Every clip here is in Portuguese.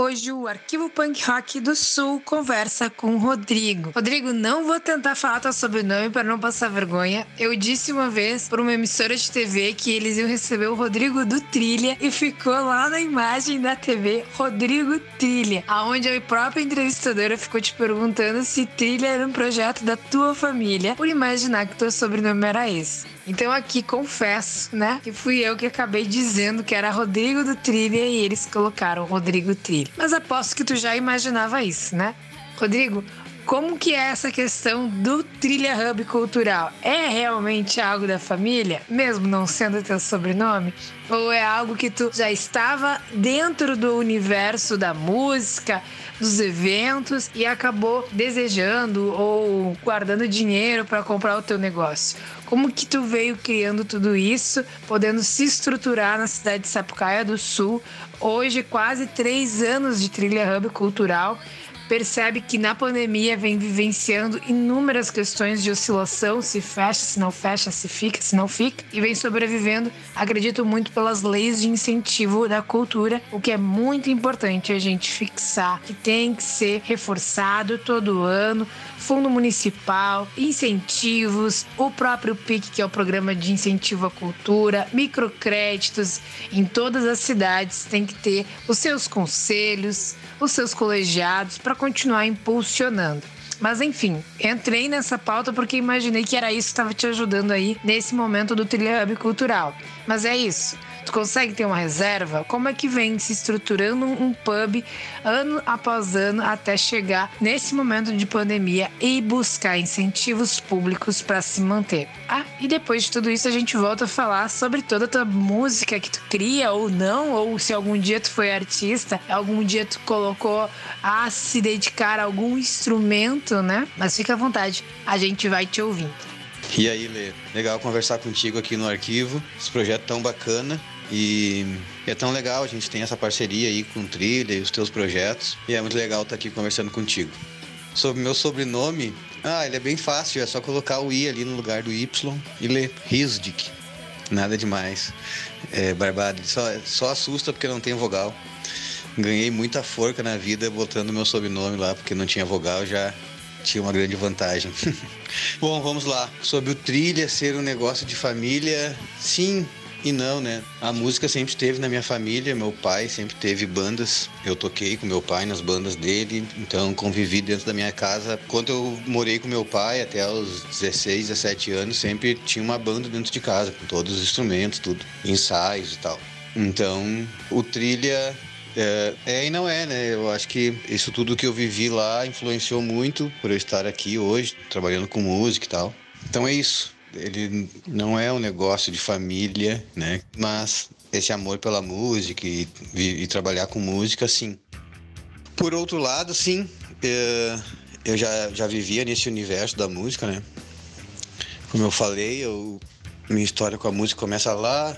Hoje o Arquivo Punk Rock do Sul conversa com o Rodrigo. Rodrigo, não vou tentar falar teu sobrenome para não passar vergonha. Eu disse uma vez para uma emissora de TV que eles iam receber o Rodrigo do Trilha e ficou lá na imagem da TV Rodrigo Trilha, aonde a própria entrevistadora ficou te perguntando se Trilha era um projeto da tua família, por imaginar que teu sobrenome era esse. Então aqui confesso, né, que fui eu que acabei dizendo que era Rodrigo do Trilha e eles colocaram Rodrigo Trilha. Mas aposto que tu já imaginava isso, né? Rodrigo, como que é essa questão do Trilha Hub cultural? É realmente algo da família, mesmo não sendo teu sobrenome? Ou é algo que tu já estava dentro do universo da música, dos eventos e acabou desejando ou guardando dinheiro para comprar o teu negócio? Como que tu veio criando tudo isso, podendo se estruturar na cidade de Sapucaia do Sul? Hoje, quase três anos de Trilha Hub cultural percebe que na pandemia vem vivenciando inúmeras questões de oscilação, se fecha, se não fecha, se fica, se não fica, e vem sobrevivendo, acredito muito pelas leis de incentivo da cultura, o que é muito importante a gente fixar que tem que ser reforçado todo ano, fundo municipal, incentivos, o próprio PIC, que é o programa de incentivo à cultura, microcréditos em todas as cidades tem que ter os seus conselhos, os seus colegiados para continuar impulsionando. Mas enfim, entrei nessa pauta porque imaginei que era isso que estava te ajudando aí nesse momento do Trilha Hub Cultural. Mas é isso. Tu consegue ter uma reserva? Como é que vem se estruturando um pub ano após ano até chegar nesse momento de pandemia e buscar incentivos públicos para se manter? Ah, e depois de tudo isso a gente volta a falar sobre toda a tua música que tu cria ou não, ou se algum dia tu foi artista, algum dia tu colocou a se dedicar a algum instrumento, né? Mas fica à vontade, a gente vai te ouvindo. E aí, Lê? Legal conversar contigo aqui no arquivo. Esse projeto tão bacana. E é tão legal, a gente tem essa parceria aí com o Trilha e os teus projetos. E é muito legal estar aqui conversando contigo. Sobre meu sobrenome, ah, ele é bem fácil, é só colocar o I ali no lugar do Y e ler Risdik. Nada demais. É barbado, só, só assusta porque não tem vogal. Ganhei muita forca na vida botando meu sobrenome lá, porque não tinha vogal, já tinha uma grande vantagem. Bom, vamos lá. Sobre o trilha ser um negócio de família, sim, e não, né? A música sempre esteve na minha família, meu pai sempre teve bandas. Eu toquei com meu pai nas bandas dele, então convivi dentro da minha casa. Quando eu morei com meu pai até os 16, 17 anos, sempre tinha uma banda dentro de casa, com todos os instrumentos, tudo, ensaios e tal. Então, o trilha é, é, e não é, né? Eu acho que isso tudo que eu vivi lá influenciou muito por eu estar aqui hoje, trabalhando com música e tal. Então é isso ele não é um negócio de família, né? Mas esse amor pela música e, e, e trabalhar com música, sim. Por outro lado, sim, é, eu já, já vivia nesse universo da música, né? Como eu falei, eu, minha história com a música começa lá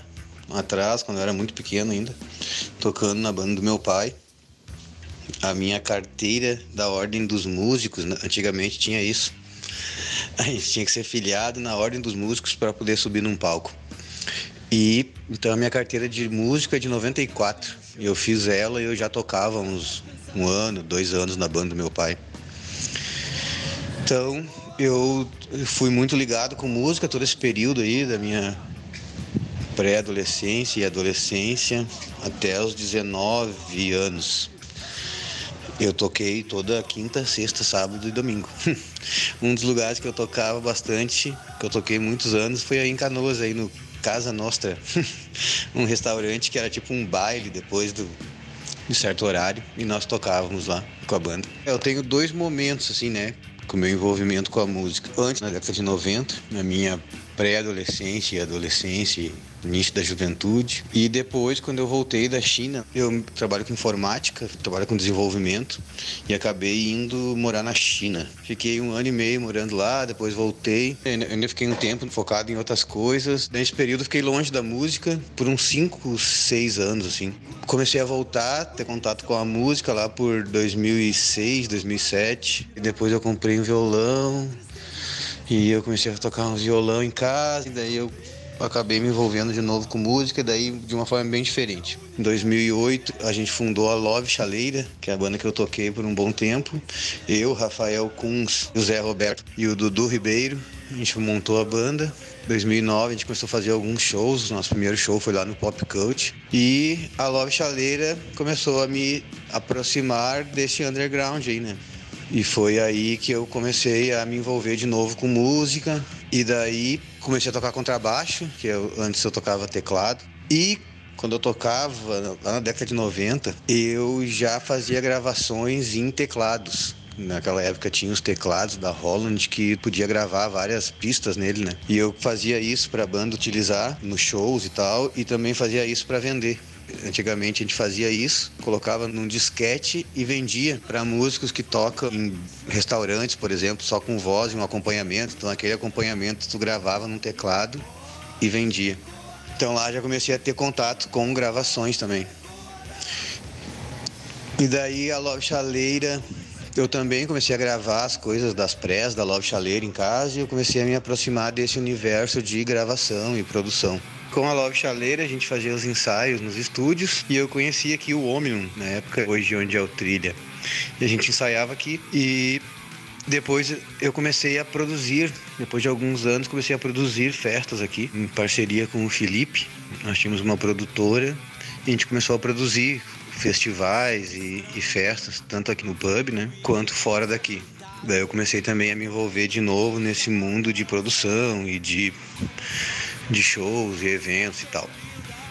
atrás, quando eu era muito pequeno ainda, tocando na banda do meu pai. A minha carteira da Ordem dos Músicos, né? antigamente tinha isso a gente tinha que ser filiado na ordem dos músicos para poder subir num palco. E então a minha carteira de música é de 94. Eu fiz ela e eu já tocava uns um ano, dois anos na banda do meu pai. Então eu fui muito ligado com música todo esse período aí da minha pré-adolescência e adolescência até os 19 anos. Eu toquei toda quinta, sexta, sábado e domingo. um dos lugares que eu tocava bastante, que eu toquei muitos anos, foi aí em Canoas, aí no Casa Nostra. um restaurante que era tipo um baile depois do, de certo horário e nós tocávamos lá com a banda. Eu tenho dois momentos assim, né, com o meu envolvimento com a música. Antes, na década de 90, na minha pré-adolescência adolescência início da juventude. E depois, quando eu voltei da China, eu trabalho com informática, trabalho com desenvolvimento e acabei indo morar na China. Fiquei um ano e meio morando lá, depois voltei. Eu ainda fiquei um tempo focado em outras coisas. Nesse período, fiquei longe da música por uns 5, 6 anos, assim. Comecei a voltar, ter contato com a música lá por 2006, 2007. E depois eu comprei um violão, e eu comecei a tocar um violão em casa, e daí eu acabei me envolvendo de novo com música, daí de uma forma bem diferente. Em 2008, a gente fundou a Love Chaleira, que é a banda que eu toquei por um bom tempo. Eu, Rafael Kunz, o Zé Roberto e o Dudu Ribeiro. A gente montou a banda. Em 2009 a gente começou a fazer alguns shows. Nosso primeiro show foi lá no Pop Cult. E a Love Chaleira começou a me aproximar desse underground aí, né? E foi aí que eu comecei a me envolver de novo com música. E daí comecei a tocar contrabaixo, que eu, antes eu tocava teclado. E quando eu tocava, lá na década de 90, eu já fazia gravações em teclados. Naquela época tinha os teclados da Holland que podia gravar várias pistas nele, né? E eu fazia isso para a banda utilizar nos shows e tal, e também fazia isso para vender. Antigamente a gente fazia isso, colocava num disquete e vendia para músicos que tocam em restaurantes, por exemplo, só com voz e um acompanhamento. Então aquele acompanhamento tu gravava num teclado e vendia. Então lá já comecei a ter contato com gravações também. E daí a Love Chaleira, eu também comecei a gravar as coisas das prés da Love Chaleira em casa e eu comecei a me aproximar desse universo de gravação e produção. Com a Love Chaleira, a gente fazia os ensaios nos estúdios e eu conhecia aqui o Omnium, na época, hoje onde é o Trilha. E a gente ensaiava aqui e depois eu comecei a produzir, depois de alguns anos, comecei a produzir festas aqui, em parceria com o Felipe. Nós tínhamos uma produtora e a gente começou a produzir festivais e, e festas, tanto aqui no pub, né, quanto fora daqui. Daí eu comecei também a me envolver de novo nesse mundo de produção e de de shows e eventos e tal.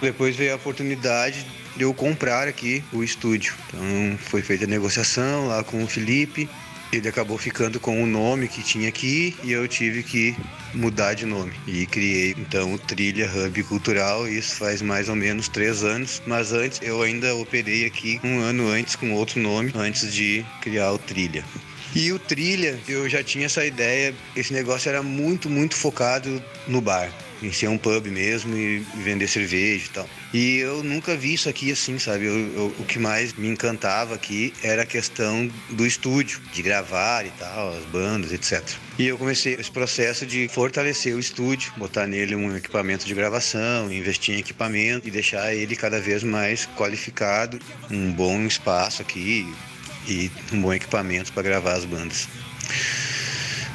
Depois veio a oportunidade de eu comprar aqui o estúdio. Então foi feita a negociação lá com o Felipe. Ele acabou ficando com o nome que tinha aqui e eu tive que mudar de nome. E criei então o Trilha Hub Cultural, isso faz mais ou menos três anos. Mas antes eu ainda operei aqui um ano antes com outro nome, antes de criar o Trilha. E o Trilha, eu já tinha essa ideia, esse negócio era muito, muito focado no bar em ser um pub mesmo e vender cerveja e tal. E eu nunca vi isso aqui assim, sabe? Eu, eu, o que mais me encantava aqui era a questão do estúdio, de gravar e tal, as bandas, etc. E eu comecei esse processo de fortalecer o estúdio, botar nele um equipamento de gravação, investir em equipamento e deixar ele cada vez mais qualificado, um bom espaço aqui e um bom equipamento para gravar as bandas.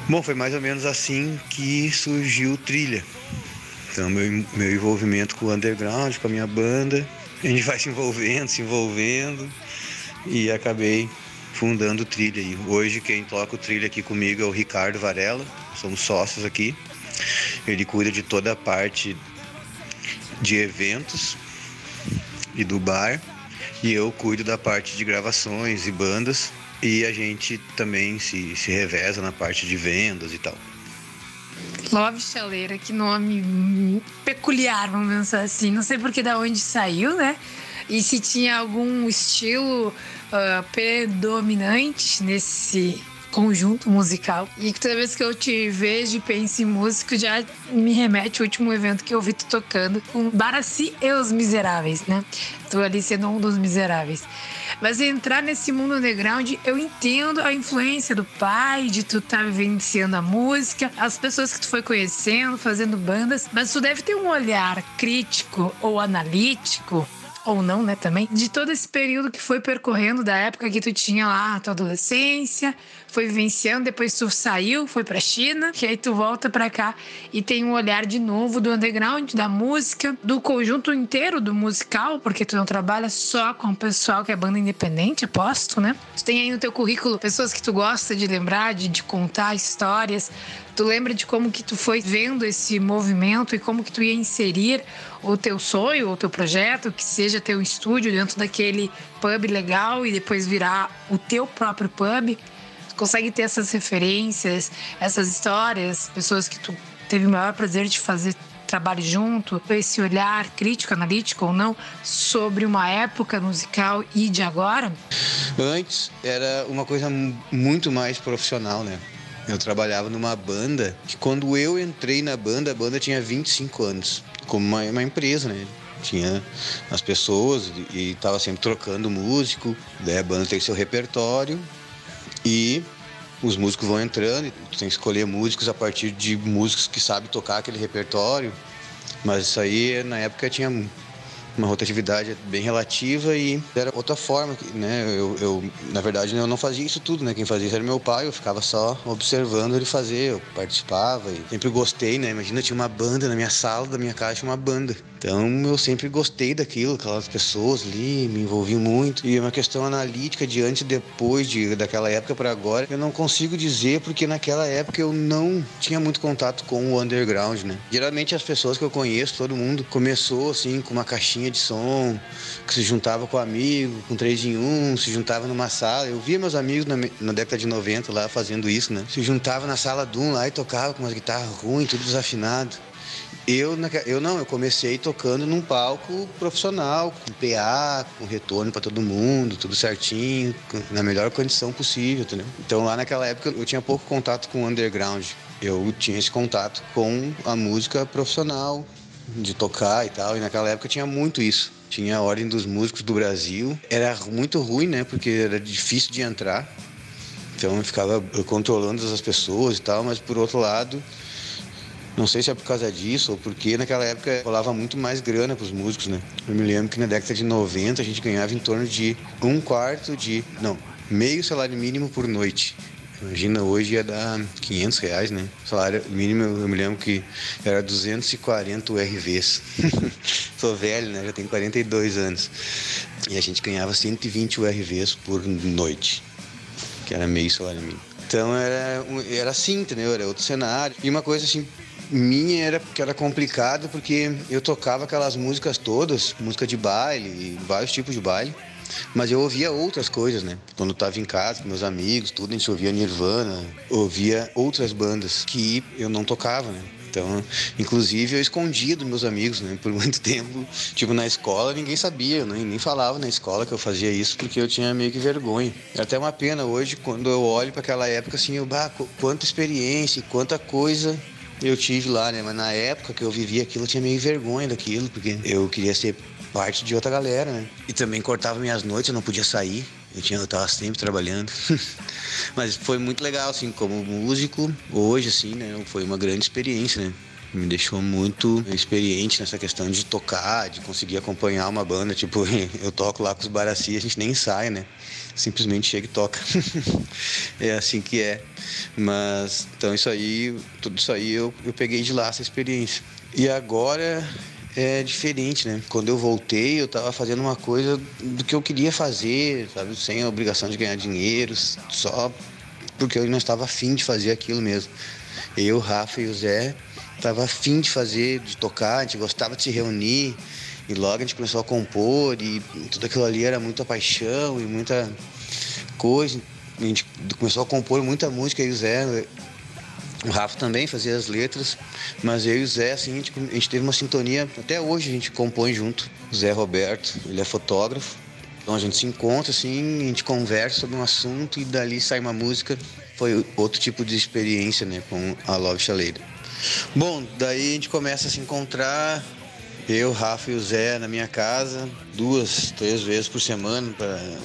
Bom, foi mais ou menos assim que surgiu o Trilha. Então, meu, meu envolvimento com o underground, com a minha banda, a gente vai se envolvendo, se envolvendo e acabei fundando o Trilha. E hoje quem toca o Trilha aqui comigo é o Ricardo Varela, somos sócios aqui. Ele cuida de toda a parte de eventos e do bar e eu cuido da parte de gravações e bandas e a gente também se, se reveza na parte de vendas e tal. Love Chaleira, que nome peculiar, vamos pensar assim. Não sei porque da onde saiu, né? E se tinha algum estilo uh, predominante nesse conjunto musical. E toda vez que eu te vejo e penso em músico, já me remete ao último evento que eu vi tu tocando com Baraci e os Miseráveis, né? Tô ali sendo um dos miseráveis. Mas entrar nesse mundo underground, eu entendo a influência do pai, de tu estar tá vivenciando a música, as pessoas que tu foi conhecendo, fazendo bandas, mas tu deve ter um olhar crítico ou analítico ou não, né, também, de todo esse período que foi percorrendo da época que tu tinha lá a tua adolescência, foi vivenciando, depois tu saiu, foi pra China, que aí tu volta pra cá e tem um olhar de novo do underground, da música, do conjunto inteiro do musical, porque tu não trabalha só com o pessoal que é banda independente, aposto, né? Tu tem aí no teu currículo pessoas que tu gosta de lembrar, de, de contar histórias, Tu lembra de como que tu foi vendo esse movimento e como que tu ia inserir o teu sonho, o teu projeto, que seja ter um estúdio dentro daquele pub legal e depois virar o teu próprio pub? Tu consegue ter essas referências, essas histórias, pessoas que tu teve o maior prazer de fazer trabalho junto, esse olhar crítico, analítico ou não, sobre uma época musical e de agora? Antes era uma coisa muito mais profissional, né? Eu trabalhava numa banda que quando eu entrei na banda, a banda tinha 25 anos, como uma, uma empresa, né? Tinha as pessoas e estava sempre trocando músico, daí a banda tem seu repertório e os músicos vão entrando, tu tem que escolher músicos a partir de músicos que sabem tocar aquele repertório. Mas isso aí, na época, tinha uma rotatividade bem relativa e era outra forma, né? Eu, eu, na verdade, eu não fazia isso tudo, né? Quem fazia isso era meu pai, eu ficava só observando ele fazer, eu participava e sempre gostei, né? Imagina, tinha uma banda na minha sala, da minha casa tinha uma banda. Então eu sempre gostei daquilo, aquelas pessoas ali, me envolvi muito. E é uma questão analítica de antes e depois de, daquela época para agora, eu não consigo dizer porque naquela época eu não tinha muito contato com o underground, né? Geralmente as pessoas que eu conheço, todo mundo começou assim com uma caixinha de som, que se juntava com amigo, com três em um, se juntava numa sala. Eu via meus amigos na, na década de 90 lá fazendo isso, né? Se juntava na sala de um lá e tocava com umas guitarras ruins, tudo desafinado. Eu, eu não, eu comecei tocando num palco profissional, com PA, com retorno para todo mundo, tudo certinho, na melhor condição possível, entendeu? Então lá naquela época eu tinha pouco contato com o underground. Eu tinha esse contato com a música profissional, de tocar e tal, e naquela época tinha muito isso. Tinha a Ordem dos Músicos do Brasil. Era muito ruim, né? Porque era difícil de entrar. Então eu ficava controlando as pessoas e tal, mas por outro lado, não sei se é por causa disso ou porque naquela época rolava muito mais grana para os músicos, né? Eu me lembro que na década de 90 a gente ganhava em torno de um quarto de. Não, meio salário mínimo por noite. Imagina, hoje ia dar 500 reais, né? Salário mínimo, eu me lembro que era 240 URVs. Sou velho, né? Já tenho 42 anos. E a gente ganhava 120 URVs por noite, que era meio salário mínimo. Então era, era assim, entendeu? Era outro cenário. E uma coisa assim, minha era que era complicado porque eu tocava aquelas músicas todas, música de baile, vários tipos de baile. Mas eu ouvia outras coisas, né? Quando eu estava em casa com meus amigos, tudo, a gente ouvia Nirvana, ouvia outras bandas que eu não tocava, né? Então, inclusive, eu escondia dos meus amigos, né? Por muito tempo. Tipo, na escola, ninguém sabia, nem, nem falava na escola que eu fazia isso, porque eu tinha meio que vergonha. É até uma pena hoje, quando eu olho para aquela época, assim, eu, bah, quanta experiência, quanta coisa eu tive lá, né? Mas na época que eu vivia aquilo, eu tinha meio vergonha daquilo, porque eu queria ser parte de outra galera, né? E também cortava minhas noites, eu não podia sair. Eu, tinha, eu tava sempre trabalhando. Mas foi muito legal, assim, como músico, hoje, assim, né? Foi uma grande experiência, né? Me deixou muito experiente nessa questão de tocar, de conseguir acompanhar uma banda. Tipo, eu toco lá com os Baraci, a gente nem ensaia, né? Simplesmente chega e toca. é assim que é. Mas, então isso aí, tudo isso aí eu, eu peguei de lá essa experiência. E agora é diferente, né? Quando eu voltei, eu estava fazendo uma coisa do que eu queria fazer, sabe? Sem a obrigação de ganhar dinheiro, só porque eu não estava afim de fazer aquilo mesmo. Eu, Rafa e o Zé estava afim de fazer, de tocar, a gente gostava de se reunir. E logo a gente começou a compor e tudo aquilo ali era muita paixão e muita coisa. A gente começou a compor muita música e o Zé, o Rafa também fazia as letras, mas eu e o Zé, assim, a gente, a gente teve uma sintonia, até hoje a gente compõe junto. O Zé Roberto, ele é fotógrafo, então a gente se encontra, assim, a gente conversa sobre um assunto e dali sai uma música. Foi outro tipo de experiência, né, com a Love Chaleira. Bom, daí a gente começa a se encontrar, eu, Rafa e o Zé na minha casa, duas, três vezes por semana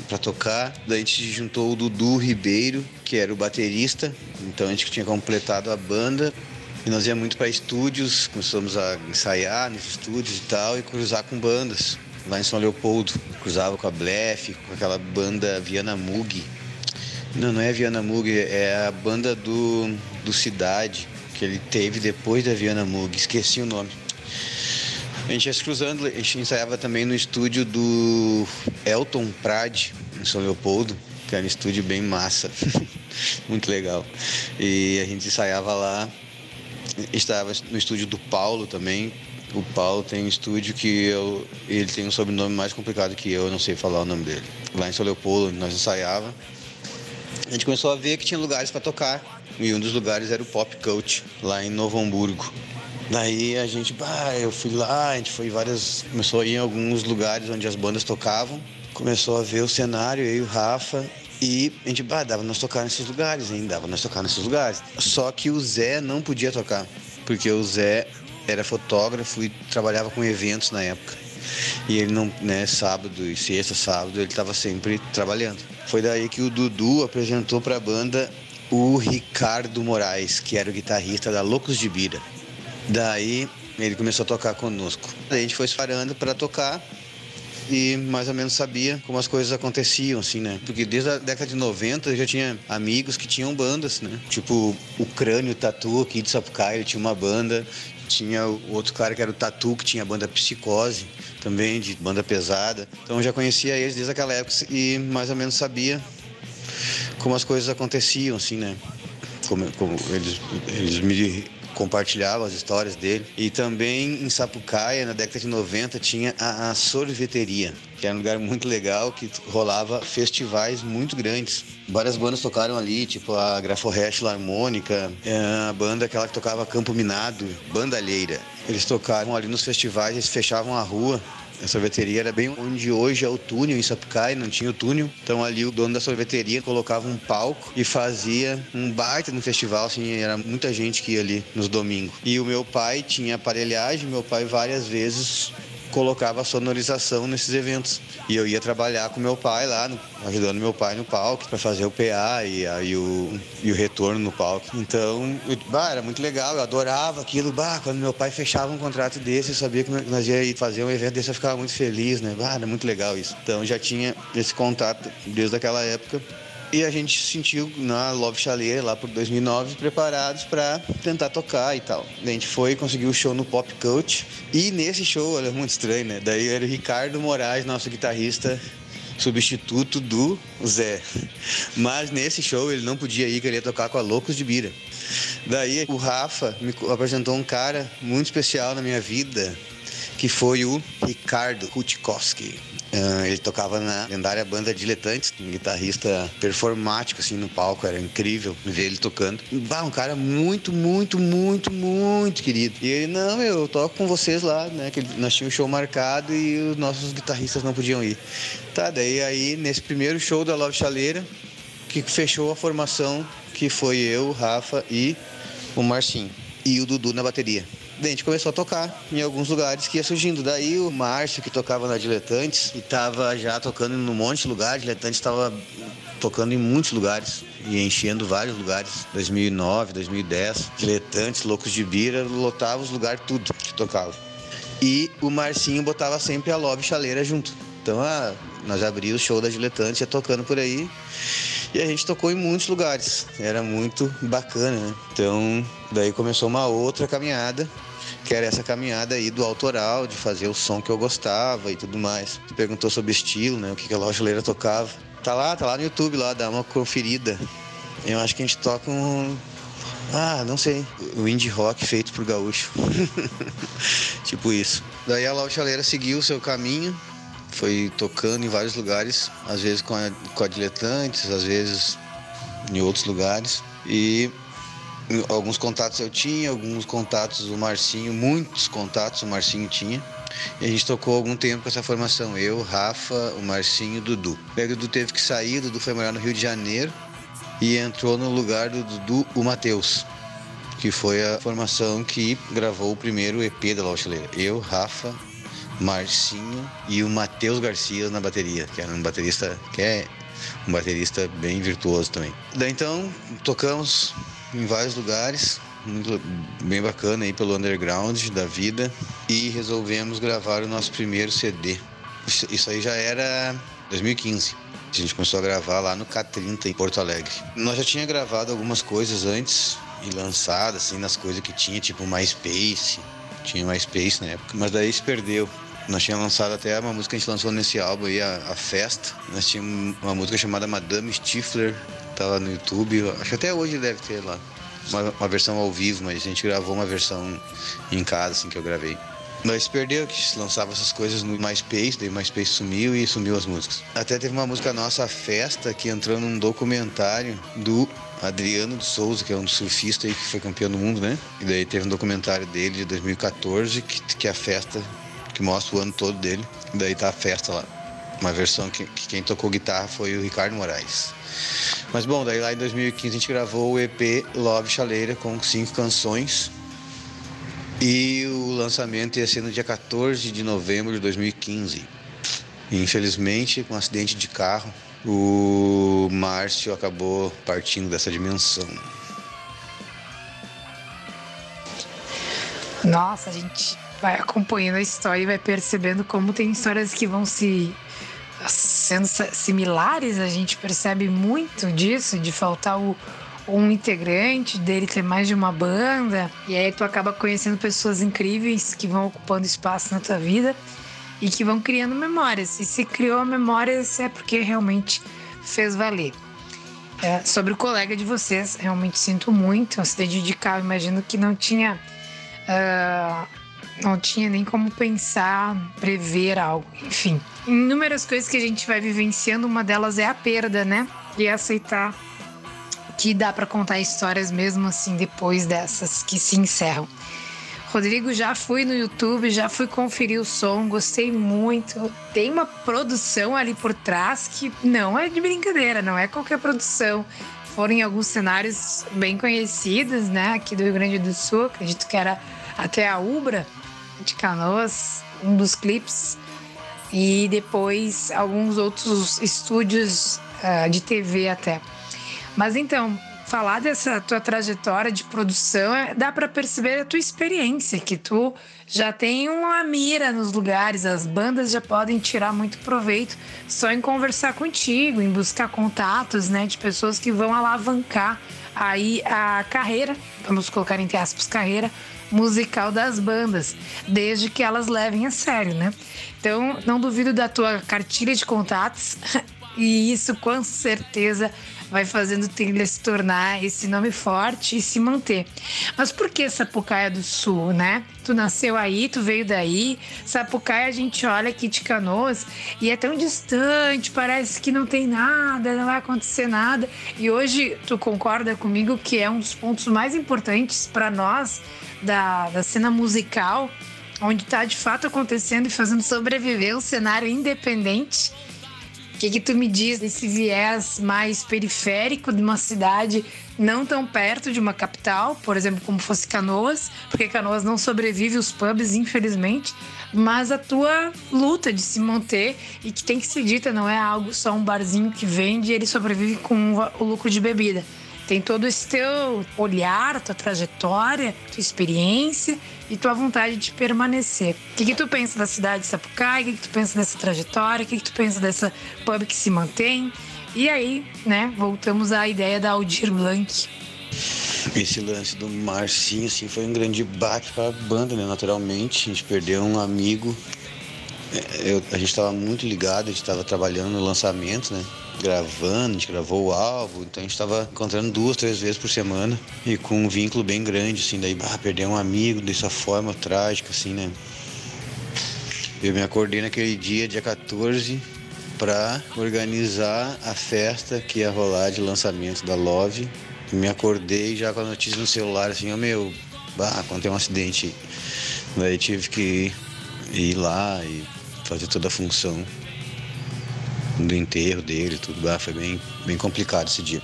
para tocar. Daí a gente juntou o Dudu Ribeiro, que era o baterista, então a gente tinha completado a banda. E nós ia muito para estúdios, começamos a ensaiar nos estúdios e tal, e cruzar com bandas. Lá em São Leopoldo, cruzava com a Blef, com aquela banda Viana Mug. Não, não é Viana Mug, é a banda do, do Cidade, que ele teve depois da Viana Mug, esqueci o nome. A gente ia se cruzando, a gente ensaiava também no estúdio do Elton Prade, em São Leopoldo, que era um estúdio bem massa, muito legal. E a gente ensaiava lá, estava no estúdio do Paulo também. O Paulo tem um estúdio que eu, ele tem um sobrenome mais complicado que eu, eu não sei falar o nome dele. Lá em São Leopoldo, nós ensaiava. A gente começou a ver que tinha lugares para tocar. E um dos lugares era o Pop Coach, lá em Novo Hamburgo. Daí a gente, bah, eu fui lá, a gente foi várias. Começou a ir em alguns lugares onde as bandas tocavam. Começou a ver o cenário, eu e o Rafa. E a gente, bah, dava nós tocar nesses lugares, hein? Dava nós tocar nesses lugares. Só que o Zé não podia tocar, porque o Zé era fotógrafo e trabalhava com eventos na época. E ele não, né, sábado e sexta, sábado, ele estava sempre trabalhando. Foi daí que o Dudu apresentou para a banda o Ricardo Moraes, que era o guitarrista da Loucos de Bira. Daí ele começou a tocar conosco. A gente foi parando para tocar e mais ou menos sabia como as coisas aconteciam, assim, né? Porque desde a década de 90 eu já tinha amigos que tinham bandas, né? Tipo o Crânio Tatu aqui de Sapucaia, ele tinha uma banda. Tinha o outro cara que era o Tatu, que tinha a banda Psicose, também de banda pesada. Então já conhecia eles desde aquela época e mais ou menos sabia como as coisas aconteciam, assim, né? Como, como eles, eles me compartilhava as histórias dele. E também em Sapucaia, na década de 90, tinha a, a sorveteria, que era um lugar muito legal, que rolava festivais muito grandes. Várias bandas tocaram ali, tipo a Graforrest Harmônica, é, a banda aquela que tocava Campo Minado, Bandalheira. Eles tocaram ali nos festivais, eles fechavam a rua a sorveteria era bem onde hoje é o túnel, em Sapucaí, não tinha o túnel. Então ali o dono da sorveteria colocava um palco e fazia um baita no festival, assim, era muita gente que ia ali nos domingos. E o meu pai tinha aparelhagem, meu pai várias vezes colocava sonorização nesses eventos. E eu ia trabalhar com meu pai lá, no, ajudando meu pai no palco para fazer o PA e, aí o, e o retorno no palco. Então, eu, bah, era muito legal, eu adorava aquilo. Bah, quando meu pai fechava um contrato desse, eu sabia que nós ia fazer um evento desse, eu ficava muito feliz, né? Bah, era muito legal isso. Então, já tinha esse contato desde aquela época. E a gente se sentiu na Love Chaleira lá por 2009 preparados para tentar tocar e tal. A gente foi conseguiu o show no Pop Coach e nesse show, olha, muito estranho, né? Daí era o Ricardo Moraes, nosso guitarrista substituto do Zé. Mas nesse show ele não podia ir, queria tocar com a Loucos de Bira. Daí o Rafa me apresentou um cara muito especial na minha vida, que foi o Ricardo Rutkowski. Uh, ele tocava na lendária banda Diletantes, um guitarrista performático assim no palco, era incrível ver ele tocando. Bah, um cara muito, muito, muito, muito querido. E ele, não, eu toco com vocês lá, né? Que nós tínhamos um show marcado e os nossos guitarristas não podiam ir. Tá, daí aí nesse primeiro show da Love Chaleira, que fechou a formação, que foi eu, Rafa e o Marcinho. E o Dudu na bateria. Daí a gente começou a tocar em alguns lugares que ia surgindo. Daí o Márcio, que tocava na Diletantes, e estava já tocando em um monte de lugares. Diletantes estava tocando em muitos lugares e enchendo vários lugares. 2009, 2010, Diletantes, Loucos de Bira, lotava os lugares tudo que tocava. E o Marcinho botava sempre a Love Chaleira junto. Então, ah, nós abríamos o show da Diletantes, ia tocando por aí. E a gente tocou em muitos lugares. Era muito bacana, né? Então, daí começou uma outra caminhada que era essa caminhada aí do autoral, de fazer o som que eu gostava e tudo mais. Você perguntou sobre estilo, né? O que a Loja tocava. Tá lá, tá lá no YouTube, lá, dá uma conferida. Eu acho que a gente toca um. Ah, não sei. O indie rock feito por gaúcho. tipo isso. Daí a Loja Chaleira seguiu o seu caminho, foi tocando em vários lugares, às vezes com a, com a Diletantes, às vezes em outros lugares. E alguns contatos eu tinha, alguns contatos o Marcinho, muitos contatos o Marcinho tinha. E a gente tocou algum tempo com essa formação, eu, Rafa, o Marcinho e o Dudu. Aí o Dudu teve que sair, o Dudu foi morar no Rio de Janeiro e entrou no lugar do Dudu o Matheus, que foi a formação que gravou o primeiro EP da Lauchleira. Eu, Rafa, Marcinho e o Matheus Garcia na bateria, que era um baterista que é um baterista bem virtuoso também. Daí então tocamos em vários lugares, muito, bem bacana aí pelo underground da vida e resolvemos gravar o nosso primeiro CD. Isso aí já era 2015. A gente começou a gravar lá no K30 em Porto Alegre. Nós já tinha gravado algumas coisas antes e lançado assim nas coisas que tinha, tipo MySpace. Tinha MySpace na época, mas daí se perdeu. Nós tínhamos lançado até uma música que a gente lançou nesse álbum aí, a, a Festa. Nós tínhamos uma música chamada Madame Stifler, tá lá no YouTube. Acho que até hoje deve ter lá. Uma, uma, versão ao vivo, mas a gente gravou uma versão em casa, assim, que eu gravei. Nós perdeu que lançava essas coisas no MySpace, daí o MySpace sumiu e sumiu as músicas. Até teve uma música nossa, Festa, que entrou num documentário do Adriano de Souza, que é um surfista aí que foi campeão do mundo, né? E daí teve um documentário dele de 2014, que, que é a festa, que mostra o ano todo dele. E daí tá a festa lá. Uma versão que, que quem tocou guitarra foi o Ricardo Moraes. Mas bom, daí lá em 2015 a gente gravou o EP Love Chaleira com cinco canções. E o lançamento ia ser no dia 14 de novembro de 2015. E, infelizmente, com um acidente de carro, o Márcio acabou partindo dessa dimensão. Nossa, a gente vai acompanhando a história e vai percebendo como tem histórias que vão se sendo similares, a gente percebe muito disso, de faltar o, um integrante, dele ter mais de uma banda, e aí tu acaba conhecendo pessoas incríveis que vão ocupando espaço na tua vida e que vão criando memórias. E se criou memórias é porque realmente fez valer. É, sobre o colega de vocês, realmente sinto muito. Se dedicar, imagino que não tinha. Uh, não tinha nem como pensar, prever algo, enfim. Inúmeras coisas que a gente vai vivenciando, uma delas é a perda, né? E aceitar que dá para contar histórias mesmo assim depois dessas que se encerram. Rodrigo, já fui no YouTube, já fui conferir o som, gostei muito. Tem uma produção ali por trás que não é de brincadeira, não é qualquer produção. Foram em alguns cenários bem conhecidos, né, aqui do Rio Grande do Sul, acredito que era até a Ubra de Canoas, um dos clipes. E depois alguns outros estúdios uh, de TV até. Mas então, falar dessa tua trajetória de produção, é, dá para perceber a tua experiência, que tu já tem uma mira nos lugares, as bandas já podem tirar muito proveito só em conversar contigo, em buscar contatos, né, de pessoas que vão alavancar aí a carreira, vamos colocar entre aspas, carreira musical das bandas, desde que elas levem a sério, né? Então, não duvido da tua cartilha de contatos e isso com certeza vai fazendo Trilha se tornar esse nome forte e se manter. Mas por que Sapucaia do Sul, né? Tu nasceu aí, tu veio daí. Sapucaia a gente olha aqui de Canoas e é tão distante, parece que não tem nada, não vai acontecer nada. E hoje tu concorda comigo que é um dos pontos mais importantes para nós da, da cena musical, onde está de fato acontecendo e fazendo sobreviver um cenário independente que, que tu me diz desse viés mais periférico de uma cidade não tão perto de uma capital, por exemplo, como fosse Canoas, porque Canoas não sobrevive os pubs, infelizmente, mas a tua luta de se manter e que tem que ser dita, não é algo só um barzinho que vende e ele sobrevive com o lucro de bebida. Tem todo esse teu olhar, tua trajetória, tua experiência e tua vontade de permanecer. O que, que tu pensa da cidade de Sapucaí? O que, que tu pensa dessa trajetória? O que, que tu pensa dessa pub que se mantém? E aí, né, voltamos à ideia da Aldir Blanc. Esse lance do Marcinho, assim, foi um grande baque para a banda, né? Naturalmente, a gente perdeu um amigo. É, eu, a gente estava muito ligado, a gente estava trabalhando no lançamento, né? Gravando, a gente gravou o álbum, então a gente estava encontrando duas, três vezes por semana e com um vínculo bem grande, assim, daí, ah, perder um amigo dessa forma trágica, assim, né? Eu me acordei naquele dia, dia 14, para organizar a festa que ia rolar de lançamento da Love. Me acordei já com a notícia no celular, assim, ó, oh, meu, bah, aconteceu um acidente. Daí tive que ir lá e fazer toda a função do enterro dele, tudo lá, foi bem, bem complicado esse dia.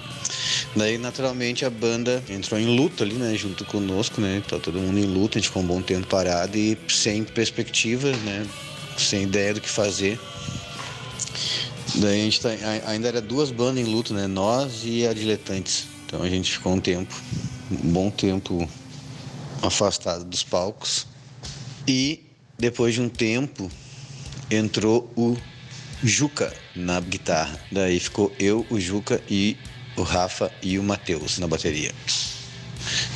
Daí, naturalmente, a banda entrou em luta ali, né, junto conosco, né, tá todo mundo em luta, a gente ficou um bom tempo parado e sem perspectiva, né, sem ideia do que fazer. Daí a gente tá, ainda era duas bandas em luta, né, nós e a Diletantes. Então a gente ficou um tempo, um bom tempo afastado dos palcos. E depois de um tempo entrou o Juca na guitarra. Daí ficou eu, o Juca e o Rafa e o Matheus na bateria.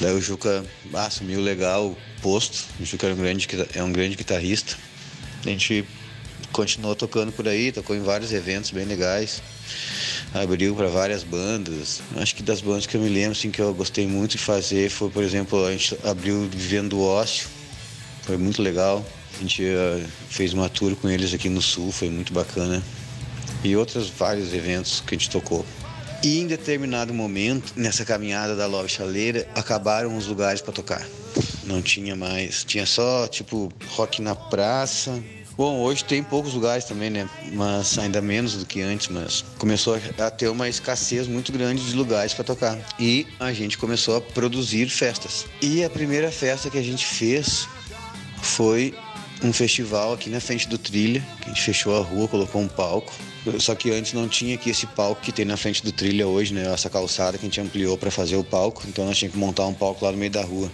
Daí o Juca assumiu legal o posto. O Juca é um grande, é um grande guitarrista. A gente continuou tocando por aí, tocou em vários eventos bem legais. Abriu para várias bandas. Acho que das bandas que eu me lembro assim, que eu gostei muito de fazer foi, por exemplo, a gente abriu Vivendo o Ócio. Foi muito legal. A gente uh, fez uma tour com eles aqui no sul, foi muito bacana. E outros vários eventos que a gente tocou. E em determinado momento, nessa caminhada da Love Chaleira, acabaram os lugares para tocar. Não tinha mais. Tinha só, tipo, rock na praça. Bom, hoje tem poucos lugares também, né? Mas ainda menos do que antes, mas começou a ter uma escassez muito grande de lugares para tocar. E a gente começou a produzir festas. E a primeira festa que a gente fez foi um festival aqui na frente do Trilha, que a gente fechou a rua, colocou um palco. Só que antes não tinha aqui esse palco que tem na frente do Trilha hoje, né? Essa calçada que a gente ampliou para fazer o palco. Então nós tínhamos que montar um palco lá no meio da rua.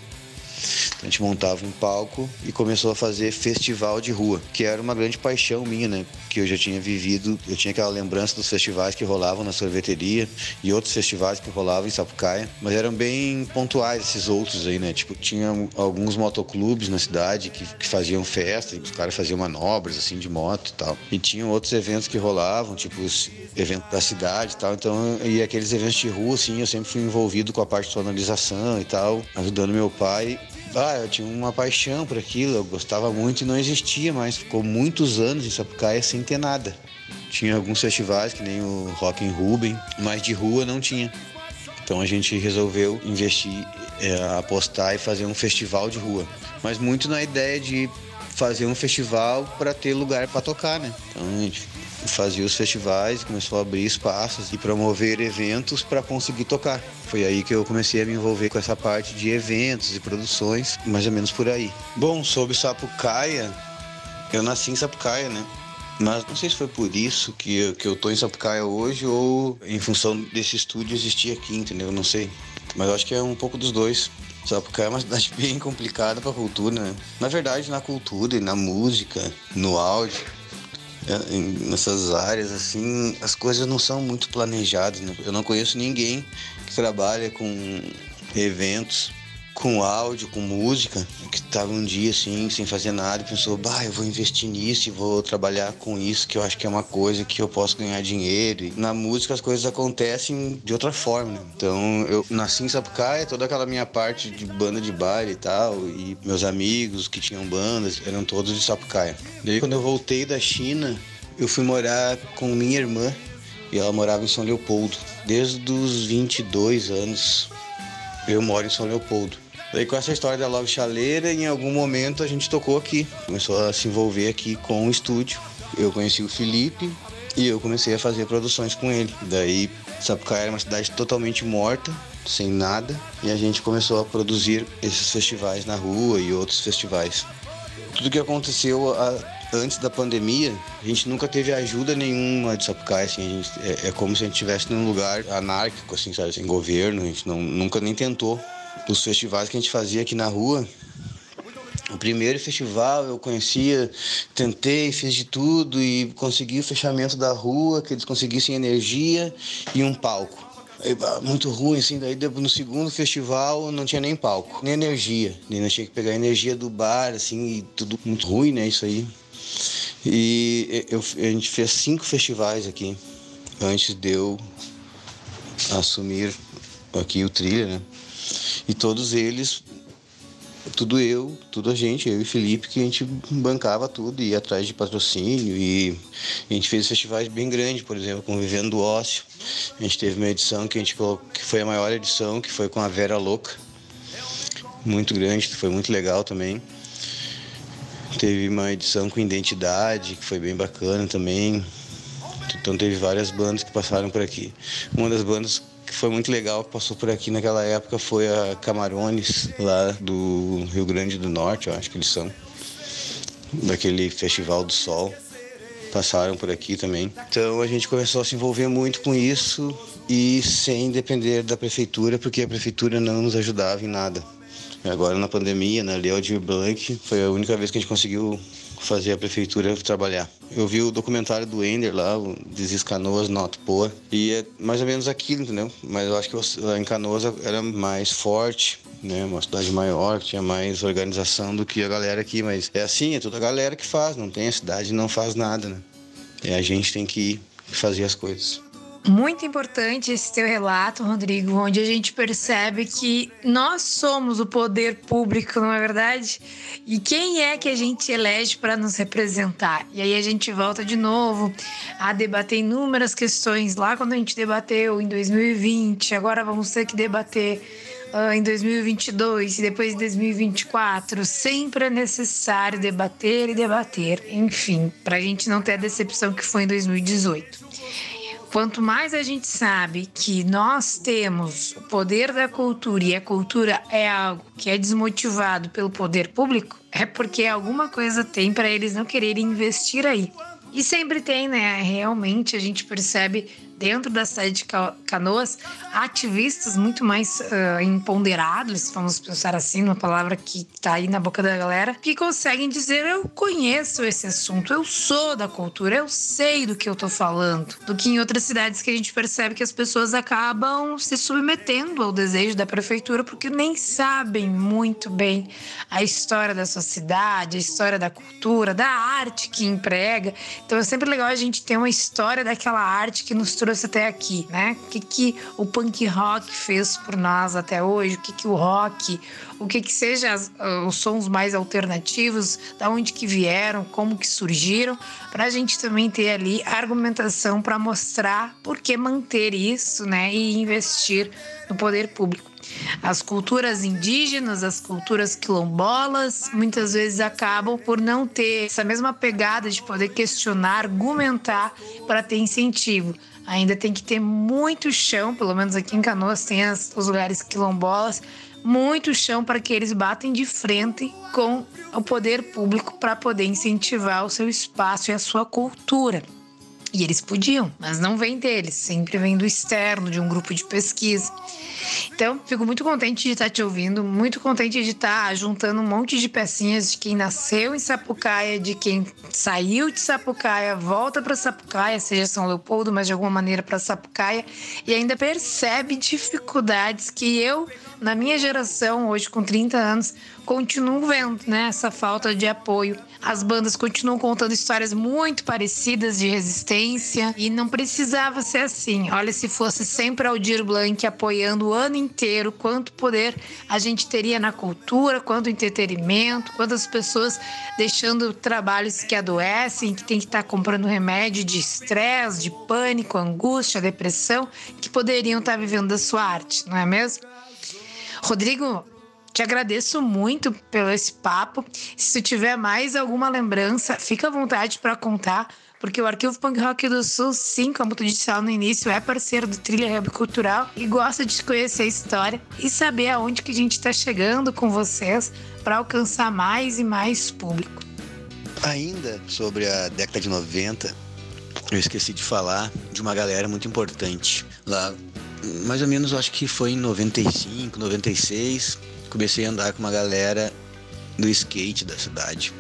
Então a gente montava um palco e começou a fazer festival de rua, que era uma grande paixão minha, né? Que eu já tinha vivido, eu tinha aquela lembrança dos festivais que rolavam na sorveteria e outros festivais que rolavam em Sapucaia, mas eram bem pontuais esses outros aí, né? Tipo, tinha alguns motoclubes na cidade que, que faziam festa e os caras faziam manobras assim de moto e tal. E tinham outros eventos que rolavam, tipo os eventos da cidade e tal. Então, e aqueles eventos de rua, assim, eu sempre fui envolvido com a parte de sonorização e tal, ajudando meu pai ah, eu tinha uma paixão por aquilo, eu gostava muito e não existia mais. Ficou muitos anos em Sapucaia sem ter nada. Tinha alguns festivais, que nem o Rock em Ruben, mas de rua não tinha. Então a gente resolveu investir, é, apostar e fazer um festival de rua. Mas muito na ideia de fazer um festival para ter lugar para tocar, né? Então a gente fazia os festivais, começou a abrir espaços e promover eventos para conseguir tocar. Foi aí que eu comecei a me envolver com essa parte de eventos e produções, mais ou menos por aí. Bom, sobre Sapucaia, eu nasci em Sapucaia, né? Mas não sei se foi por isso que eu, que eu tô em Sapucaia hoje ou em função desse estúdio existir aqui, entendeu? Não sei. Mas acho que é um pouco dos dois. Sapucaia é uma cidade bem complicada para cultura, né? Na verdade, na cultura e na música, no áudio, nessas áreas assim, as coisas não são muito planejadas. Né? Eu não conheço ninguém que trabalha com eventos com áudio, com música, que estava um dia assim, sem fazer nada, e pensou, bah, eu vou investir nisso e vou trabalhar com isso, que eu acho que é uma coisa que eu posso ganhar dinheiro. E na música as coisas acontecem de outra forma, né? Então eu nasci em Sapucaia, toda aquela minha parte de banda de baile e tal, e meus amigos que tinham bandas eram todos de Sapucaia. Daí quando eu voltei da China, eu fui morar com minha irmã, e ela morava em São Leopoldo. Desde os 22 anos eu moro em São Leopoldo. Daí com essa história da Love Chaleira, em algum momento a gente tocou aqui. Começou a se envolver aqui com o estúdio. Eu conheci o Felipe e eu comecei a fazer produções com ele. Daí Sapucaia era uma cidade totalmente morta, sem nada, e a gente começou a produzir esses festivais na rua e outros festivais. Tudo que aconteceu a, antes da pandemia, a gente nunca teve ajuda nenhuma de Sapucaia, assim, gente, é, é, como se a gente estivesse num lugar anárquico, assim, sabe, sem governo, a gente não, nunca nem tentou dos festivais que a gente fazia aqui na rua. O primeiro festival eu conhecia, tentei, fiz de tudo e consegui o fechamento da rua, que eles conseguissem energia e um palco. Muito ruim, assim, daí no segundo festival não tinha nem palco, nem energia. Nem tinha que pegar a energia do bar, assim, e tudo muito ruim, né, isso aí. E eu, a gente fez cinco festivais aqui, antes de eu assumir aqui o trilha, né? E todos eles, tudo eu, tudo a gente, eu e Felipe, que a gente bancava tudo, ia atrás de patrocínio e a gente fez festivais bem grandes, por exemplo, com Vivendo do Ócio. A gente teve uma edição que a gente que foi a maior edição, que foi com a Vera Louca. Muito grande, foi muito legal também. Teve uma edição com Identidade, que foi bem bacana também. Então teve várias bandas que passaram por aqui. Uma das bandas que foi muito legal, passou por aqui naquela época, foi a Camarones, lá do Rio Grande do Norte, eu acho que eles são, daquele Festival do Sol. Passaram por aqui também. Então a gente começou a se envolver muito com isso e sem depender da prefeitura, porque a prefeitura não nos ajudava em nada. Agora na pandemia, na Lei Aldir Blanc, foi a única vez que a gente conseguiu fazer a prefeitura trabalhar. Eu vi o documentário do Ender lá, o Desis Canoas Not Poor, e é mais ou menos aquilo, entendeu? Mas eu acho que em Canoas era mais forte, né? Uma cidade maior, tinha mais organização do que a galera aqui, mas é assim, é toda a galera que faz, não tem a cidade, não faz nada, né? É a gente tem que ir fazer as coisas. Muito importante esse teu relato, Rodrigo, onde a gente percebe que nós somos o poder público, não é verdade? E quem é que a gente elege para nos representar? E aí a gente volta de novo a debater inúmeras questões lá quando a gente debateu em 2020, agora vamos ter que debater uh, em 2022 e depois em 2024. Sempre é necessário debater e debater, enfim, para a gente não ter a decepção que foi em 2018. Quanto mais a gente sabe que nós temos o poder da cultura e a cultura é algo que é desmotivado pelo poder público, é porque alguma coisa tem para eles não quererem investir aí. E sempre tem, né? Realmente a gente percebe dentro da cidade de Canoas, ativistas muito mais uh, empoderados, vamos pensar assim, uma palavra que está aí na boca da galera, que conseguem dizer: eu conheço esse assunto, eu sou da cultura, eu sei do que eu tô falando. Do que em outras cidades que a gente percebe que as pessoas acabam se submetendo ao desejo da prefeitura porque nem sabem muito bem a história da sua cidade, a história da cultura, da arte que emprega. Então é sempre legal a gente ter uma história daquela arte que nos trouxe até aqui, né? O que, que o punk rock fez por nós até hoje, o que, que o rock, o que que seja as, os sons mais alternativos, da onde que vieram, como que surgiram, para a gente também ter ali argumentação para mostrar por que manter isso, né, e investir no poder público. As culturas indígenas, as culturas quilombolas, muitas vezes acabam por não ter essa mesma pegada de poder questionar, argumentar para ter incentivo. Ainda tem que ter muito chão, pelo menos aqui em Canoas tem as, os lugares quilombolas, muito chão para que eles batem de frente com o poder público para poder incentivar o seu espaço e a sua cultura. E eles podiam, mas não vem deles, sempre vem do externo, de um grupo de pesquisa. Então, fico muito contente de estar te ouvindo, muito contente de estar juntando um monte de pecinhas de quem nasceu em Sapucaia, de quem saiu de Sapucaia, volta para Sapucaia, seja São Leopoldo, mas de alguma maneira para Sapucaia, e ainda percebe dificuldades que eu, na minha geração, hoje com 30 anos, continuo vendo né, essa falta de apoio. As bandas continuam contando histórias muito parecidas de resistência e não precisava ser assim. Olha, se fosse sempre Aldir Blanc apoiando o ano inteiro, quanto poder a gente teria na cultura, quanto entretenimento, quantas pessoas deixando trabalhos que adoecem, que tem que estar comprando remédio de estresse, de pânico, angústia, depressão, que poderiam estar vivendo da sua arte, não é mesmo? Rodrigo, te agradeço muito pelo esse papo. Se tiver mais alguma lembrança, fica à vontade para contar, porque o Arquivo Punk Rock do Sul, sim, como tu disse lá no início, é parceiro do Trilha Hub Cultural e gosta de conhecer a história e saber aonde que a gente está chegando com vocês para alcançar mais e mais público. Ainda sobre a década de 90, eu esqueci de falar de uma galera muito importante. Lá, mais ou menos, eu acho que foi em 95, 96, comecei a andar com uma galera do skate da cidade.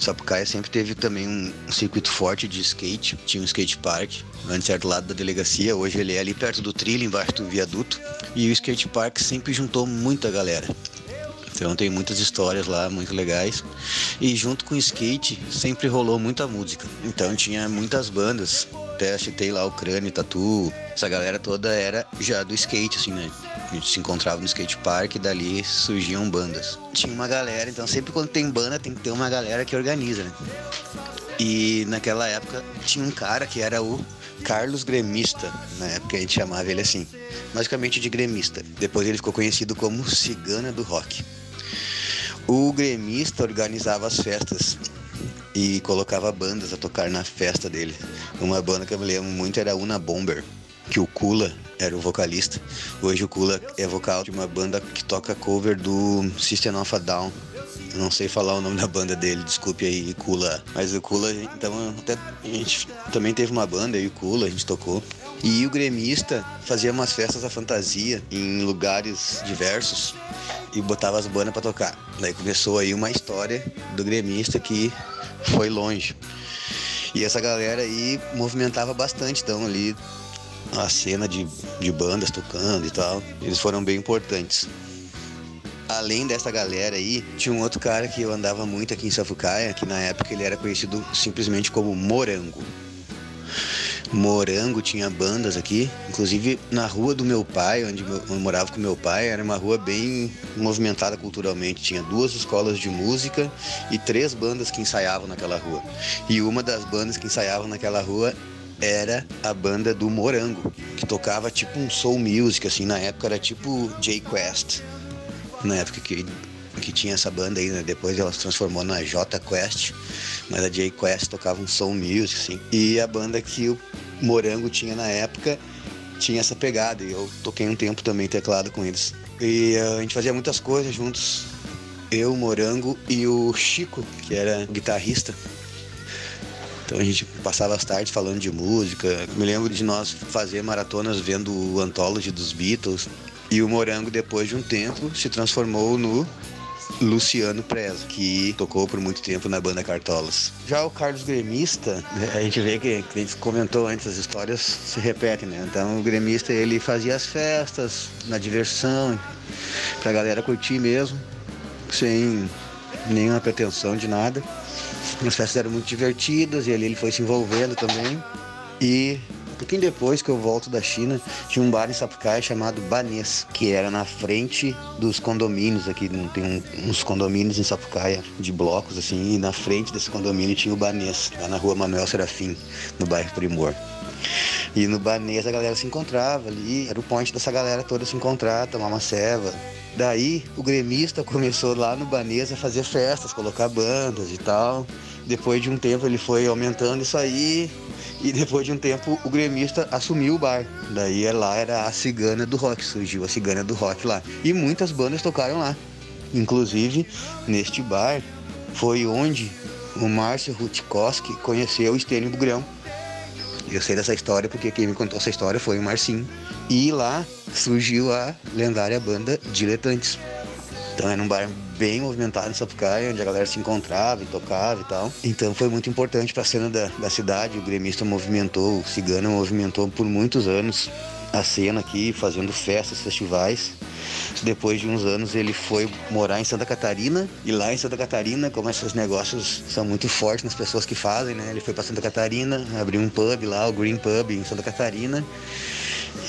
Sapucaia sempre teve também um, circuito forte de skate, tinha um skate park, antes era do lado da delegacia, hoje ele é ali perto do trilho, embaixo do viaduto, e o skate park sempre juntou muita galera. Então tem muitas histórias lá muito legais. E junto com o skate sempre rolou muita música. Então tinha muitas bandas. Até citei lá o Crânio, Tatu. Essa galera toda era já do skate, assim, né? A gente se encontrava no skate park e dali surgiam bandas. Tinha uma galera, então sempre quando tem banda tem que ter uma galera que organiza, né? E naquela época tinha um cara que era o Carlos Gremista, na época a gente chamava ele assim, basicamente de gremista. Depois ele ficou conhecido como Cigana do Rock. O gremista organizava as festas e colocava bandas a tocar na festa dele. Uma banda que eu me lembro muito era Una Bomber, que o Kula era o vocalista. Hoje o Kula é vocal de uma banda que toca cover do System of a Down. Não sei falar o nome da banda dele, desculpe aí, Kula. Mas o Kula, então, até a gente também teve uma banda, eu e o Kula, a gente tocou. E o gremista fazia umas festas à fantasia em lugares diversos e botava as bandas para tocar. Daí começou aí uma história do gremista que foi longe. E essa galera aí movimentava bastante, então ali a cena de, de bandas tocando e tal. Eles foram bem importantes. Além dessa galera aí, tinha um outro cara que eu andava muito aqui em Safucaia, que na época ele era conhecido simplesmente como Morango. Morango tinha bandas aqui, inclusive na rua do meu pai, onde eu morava com meu pai, era uma rua bem movimentada culturalmente. Tinha duas escolas de música e três bandas que ensaiavam naquela rua. E uma das bandas que ensaiavam naquela rua era a banda do Morango, que tocava tipo um soul music, assim, na época era tipo J Quest. Na época que, que tinha essa banda aí, né? Depois ela se transformou na J Quest, mas a J Quest tocava um soul music, assim. E a banda que o Morango tinha na época tinha essa pegada. E eu toquei um tempo também teclado com eles. E uh, a gente fazia muitas coisas juntos. Eu, Morango e o Chico, que era guitarrista. Então a gente passava as tardes falando de música. Me lembro de nós fazer maratonas vendo o Anthology dos Beatles. E o Morango, depois de um tempo, se transformou no Luciano Preza, que tocou por muito tempo na banda Cartolas. Já o Carlos Gremista, a gente vê que, que a gente comentou antes, as histórias se repetem, né? Então o gremista ele fazia as festas, na diversão, pra galera curtir mesmo, sem nenhuma pretensão de nada. As festas eram muito divertidas e ali ele foi se envolvendo também. E um pouquinho depois que eu volto da China, tinha um bar em Sapucaia chamado Banês, que era na frente dos condomínios aqui. Tem um, uns condomínios em Sapucaia de blocos, assim, e na frente desse condomínio tinha o Banês, lá na rua Manuel Serafim, no bairro Primor. E no Banês a galera se encontrava ali, era o ponte dessa galera toda se encontrar, tomar uma ceva. Daí o gremista começou lá no Banês a fazer festas, colocar bandas e tal. Depois de um tempo ele foi aumentando isso aí, e depois de um tempo o gremista assumiu o bar. Daí é lá era a cigana do rock, surgiu a cigana do rock lá. E muitas bandas tocaram lá. Inclusive, neste bar foi onde o Márcio Rutkowski conheceu o Estênio Bugrão. Eu sei dessa história porque quem me contou essa história foi o Marcinho. E lá surgiu a lendária banda Diletantes. Então era um bar bem movimentado em Sapucaia, onde a galera se encontrava e tocava e tal. Então foi muito importante para a cena da, da cidade. O gremista movimentou, o cigano movimentou por muitos anos a cena aqui, fazendo festas, festivais. Depois de uns anos ele foi morar em Santa Catarina e lá em Santa Catarina, como esses negócios são muito fortes nas pessoas que fazem, né? Ele foi para Santa Catarina, abriu um pub lá, o Green Pub em Santa Catarina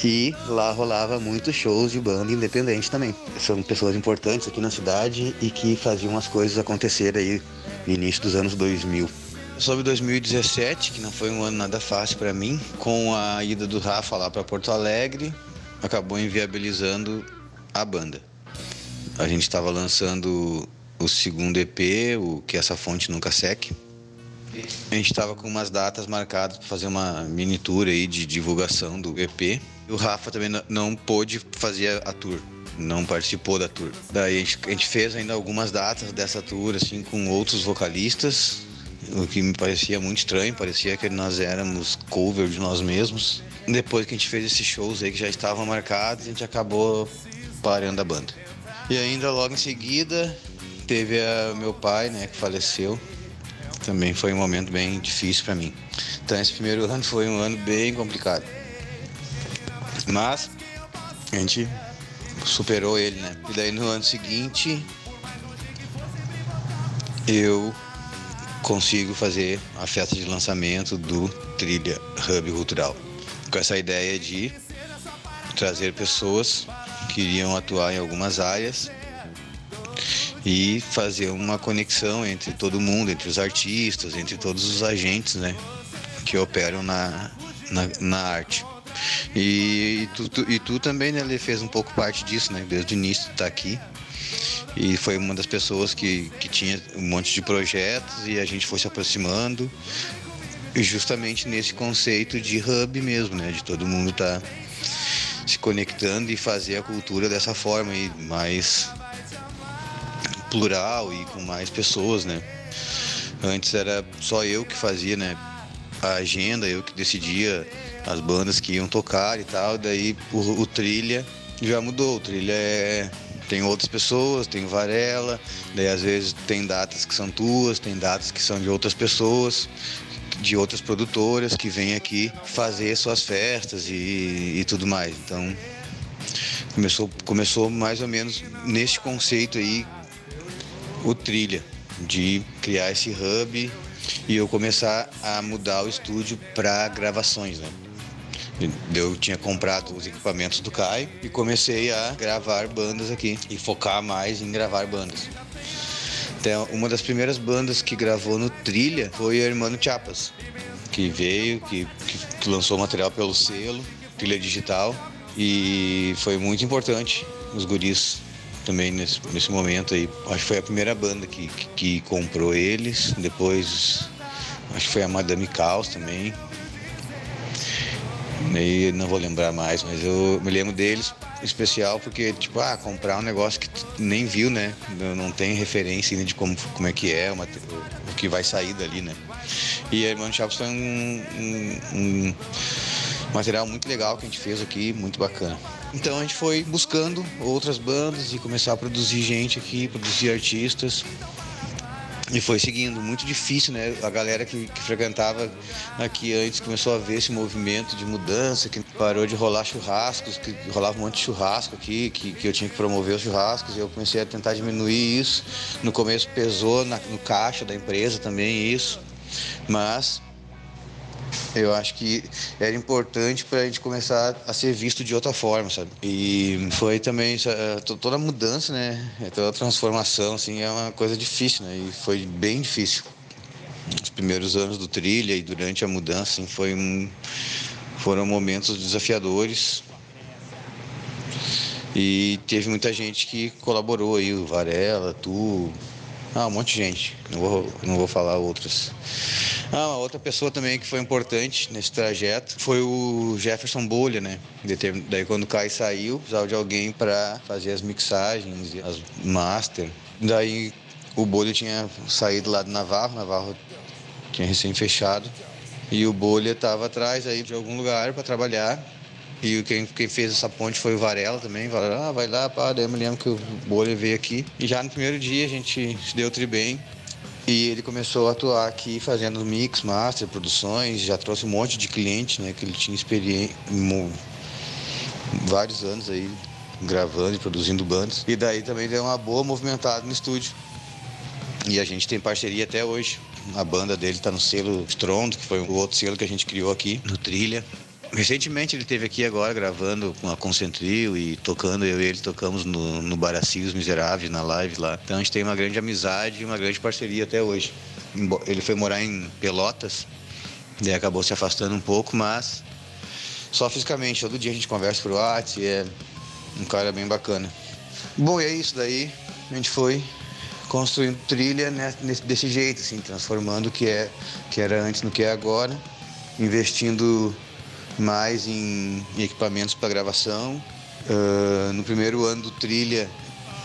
e lá rolava muitos shows de banda independente também. São pessoas importantes aqui na cidade e que faziam as coisas acontecer aí no início dos anos 2000. Sobre 2017, que não foi um ano nada fácil para mim, com a ida do Rafa lá para Porto Alegre, acabou inviabilizando a banda. A gente estava lançando o segundo EP, o que essa fonte nunca seque. A gente estava com umas datas marcadas para fazer uma mini tour aí de divulgação do EP o Rafa também não pôde fazer a tour não participou da tour. Daí a gente, fez ainda algumas datas dessa tour, assim, com outros vocalistas, o que me parecia muito estranho, parecia que nós éramos cover de nós mesmos. Depois que a gente fez esses shows aí que já estavam marcados, a gente acabou parando a banda. E ainda logo em seguida teve a meu pai, né, que faleceu. Também foi um momento bem difícil para mim. Então esse primeiro ano foi um ano bem complicado. Mas a gente superou ele, né? E daí no ano seguinte eu consigo fazer a festa de lançamento do Trilha Hub Cultural. Com essa ideia de trazer pessoas que iriam atuar em algumas áreas e fazer uma conexão entre todo mundo, entre os artistas, entre todos os agentes né, que operam na, na, na arte. E, e, tu, tu, e tu também, né, ele fez um pouco parte disso, né? Desde o início tá aqui. E foi uma das pessoas que, que tinha um monte de projetos e a gente foi se aproximando. E justamente nesse conceito de hub mesmo, né? De todo mundo tá se conectando e fazer a cultura dessa forma aí, mais plural e com mais pessoas, né? Antes era só eu que fazia, né? A agenda, eu que decidia as bandas que iam tocar e tal. Daí o, o trilha já mudou. O trilha é tem outras pessoas, tem Varela, daí às vezes tem datas que são tuas, tem datas que são de outras pessoas, de outras produtoras que vêm aqui fazer suas festas e, e tudo mais. Então começou, começou mais ou menos nesse conceito aí o trilha, de criar esse hub e eu começar a mudar o estúdio para gravações, né? Eu tinha comprado os equipamentos do Caio e comecei a gravar bandas aqui e focar mais em gravar bandas. Então, uma das primeiras bandas que gravou no Trilha foi o Hermano Chapas, que veio, que, que, lançou material pelo selo, Trilha Digital, e foi muito importante os guris também nesse, nesse momento aí. Acho que foi a primeira banda que, que, que comprou eles, depois acho que foi a Madame Caos também, e não vou lembrar mais, mas eu me lembro deles especial porque, tipo, ah, comprar um negócio que tu nem viu, né? Não tem referência ainda de como, como é que é o, o que vai sair dali, né? E a Irmã Chaves foi um, um, um material muito legal que a gente fez aqui, muito bacana. Então a gente foi buscando outras bandas e começar a produzir gente aqui, produzir artistas. E foi seguindo, muito difícil, né? A galera que, que, frequentava aqui antes começou a ver esse movimento de mudança, que parou de rolar churrascos, que rolava um monte de churrasco aqui, que, que eu tinha que promover os churrascos, e eu comecei a tentar diminuir isso. No começo pesou na, no caixa da empresa também isso, mas eu acho que era importante para a gente começar a ser visto de outra forma, sabe? E foi também é, toda mudança, né? É, toda transformação, assim, é uma coisa difícil, né? E foi bem difícil. Os primeiros anos do trilha e durante a mudança, assim, foi um, foram momentos desafiadores. E teve muita gente que colaborou aí, o Varela, tu, ah, um monte de gente. Não vou, não vou falar outras. Ah, outra pessoa também que foi importante nesse trajeto foi o Jefferson Bolha, né? Daí quando o Kai saiu, precisava de alguém para fazer as mixagens, as master. Daí o Bolha tinha saído lá do Navarro, Navarro tinha recém fechado. E o Bolha estava atrás aí de algum lugar para trabalhar. E quem, quem fez essa ponte foi o Varela também. Varela, ah, vai lá, pá. Daí eu me lembro que o Bolha veio aqui. E já no primeiro dia a gente se deu tri bem. E ele começou a atuar aqui fazendo mix, master, produções, já trouxe um monte de cliente, né? Que ele tinha experiência, vários anos aí gravando e produzindo bandas. E daí também deu uma boa movimentada no estúdio. E a gente tem parceria até hoje. A banda dele está no selo Strondo, que foi o outro selo que a gente criou aqui no Trilha. Recentemente ele esteve aqui agora gravando com a Concentril e tocando, eu e ele tocamos no, no Baraci, os Miseráveis, na live lá. Então a gente tem uma grande amizade e uma grande parceria até hoje. Ele foi morar em Pelotas, e acabou se afastando um pouco, mas só fisicamente. Todo dia a gente conversa por WhatsApp, é um cara bem bacana. Bom, e é isso daí. A gente foi construindo trilha desse jeito, assim, transformando o que, é, que era antes no que é agora, investindo mais em, equipamentos para gravação. Uh, no primeiro ano do Trilha,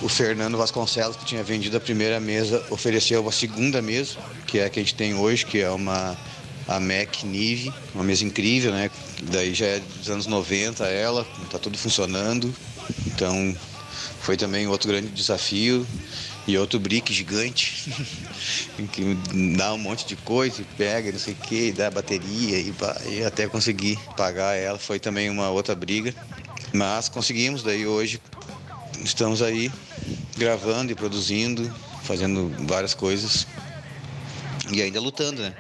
o Fernando Vasconcelos, que tinha vendido a primeira mesa, ofereceu uma segunda mesa, que é a que a gente tem hoje, que é uma a Mac Nive, uma mesa incrível, né? Daí já é dos anos 90 ela, tá tudo funcionando. Então foi também outro grande desafio e outro brick gigante que dá um monte de coisa e pega, não sei o que, dá bateria e, e até conseguir pagar ela foi também uma outra briga. Mas conseguimos, daí hoje estamos aí gravando e produzindo, fazendo várias coisas e ainda lutando, né?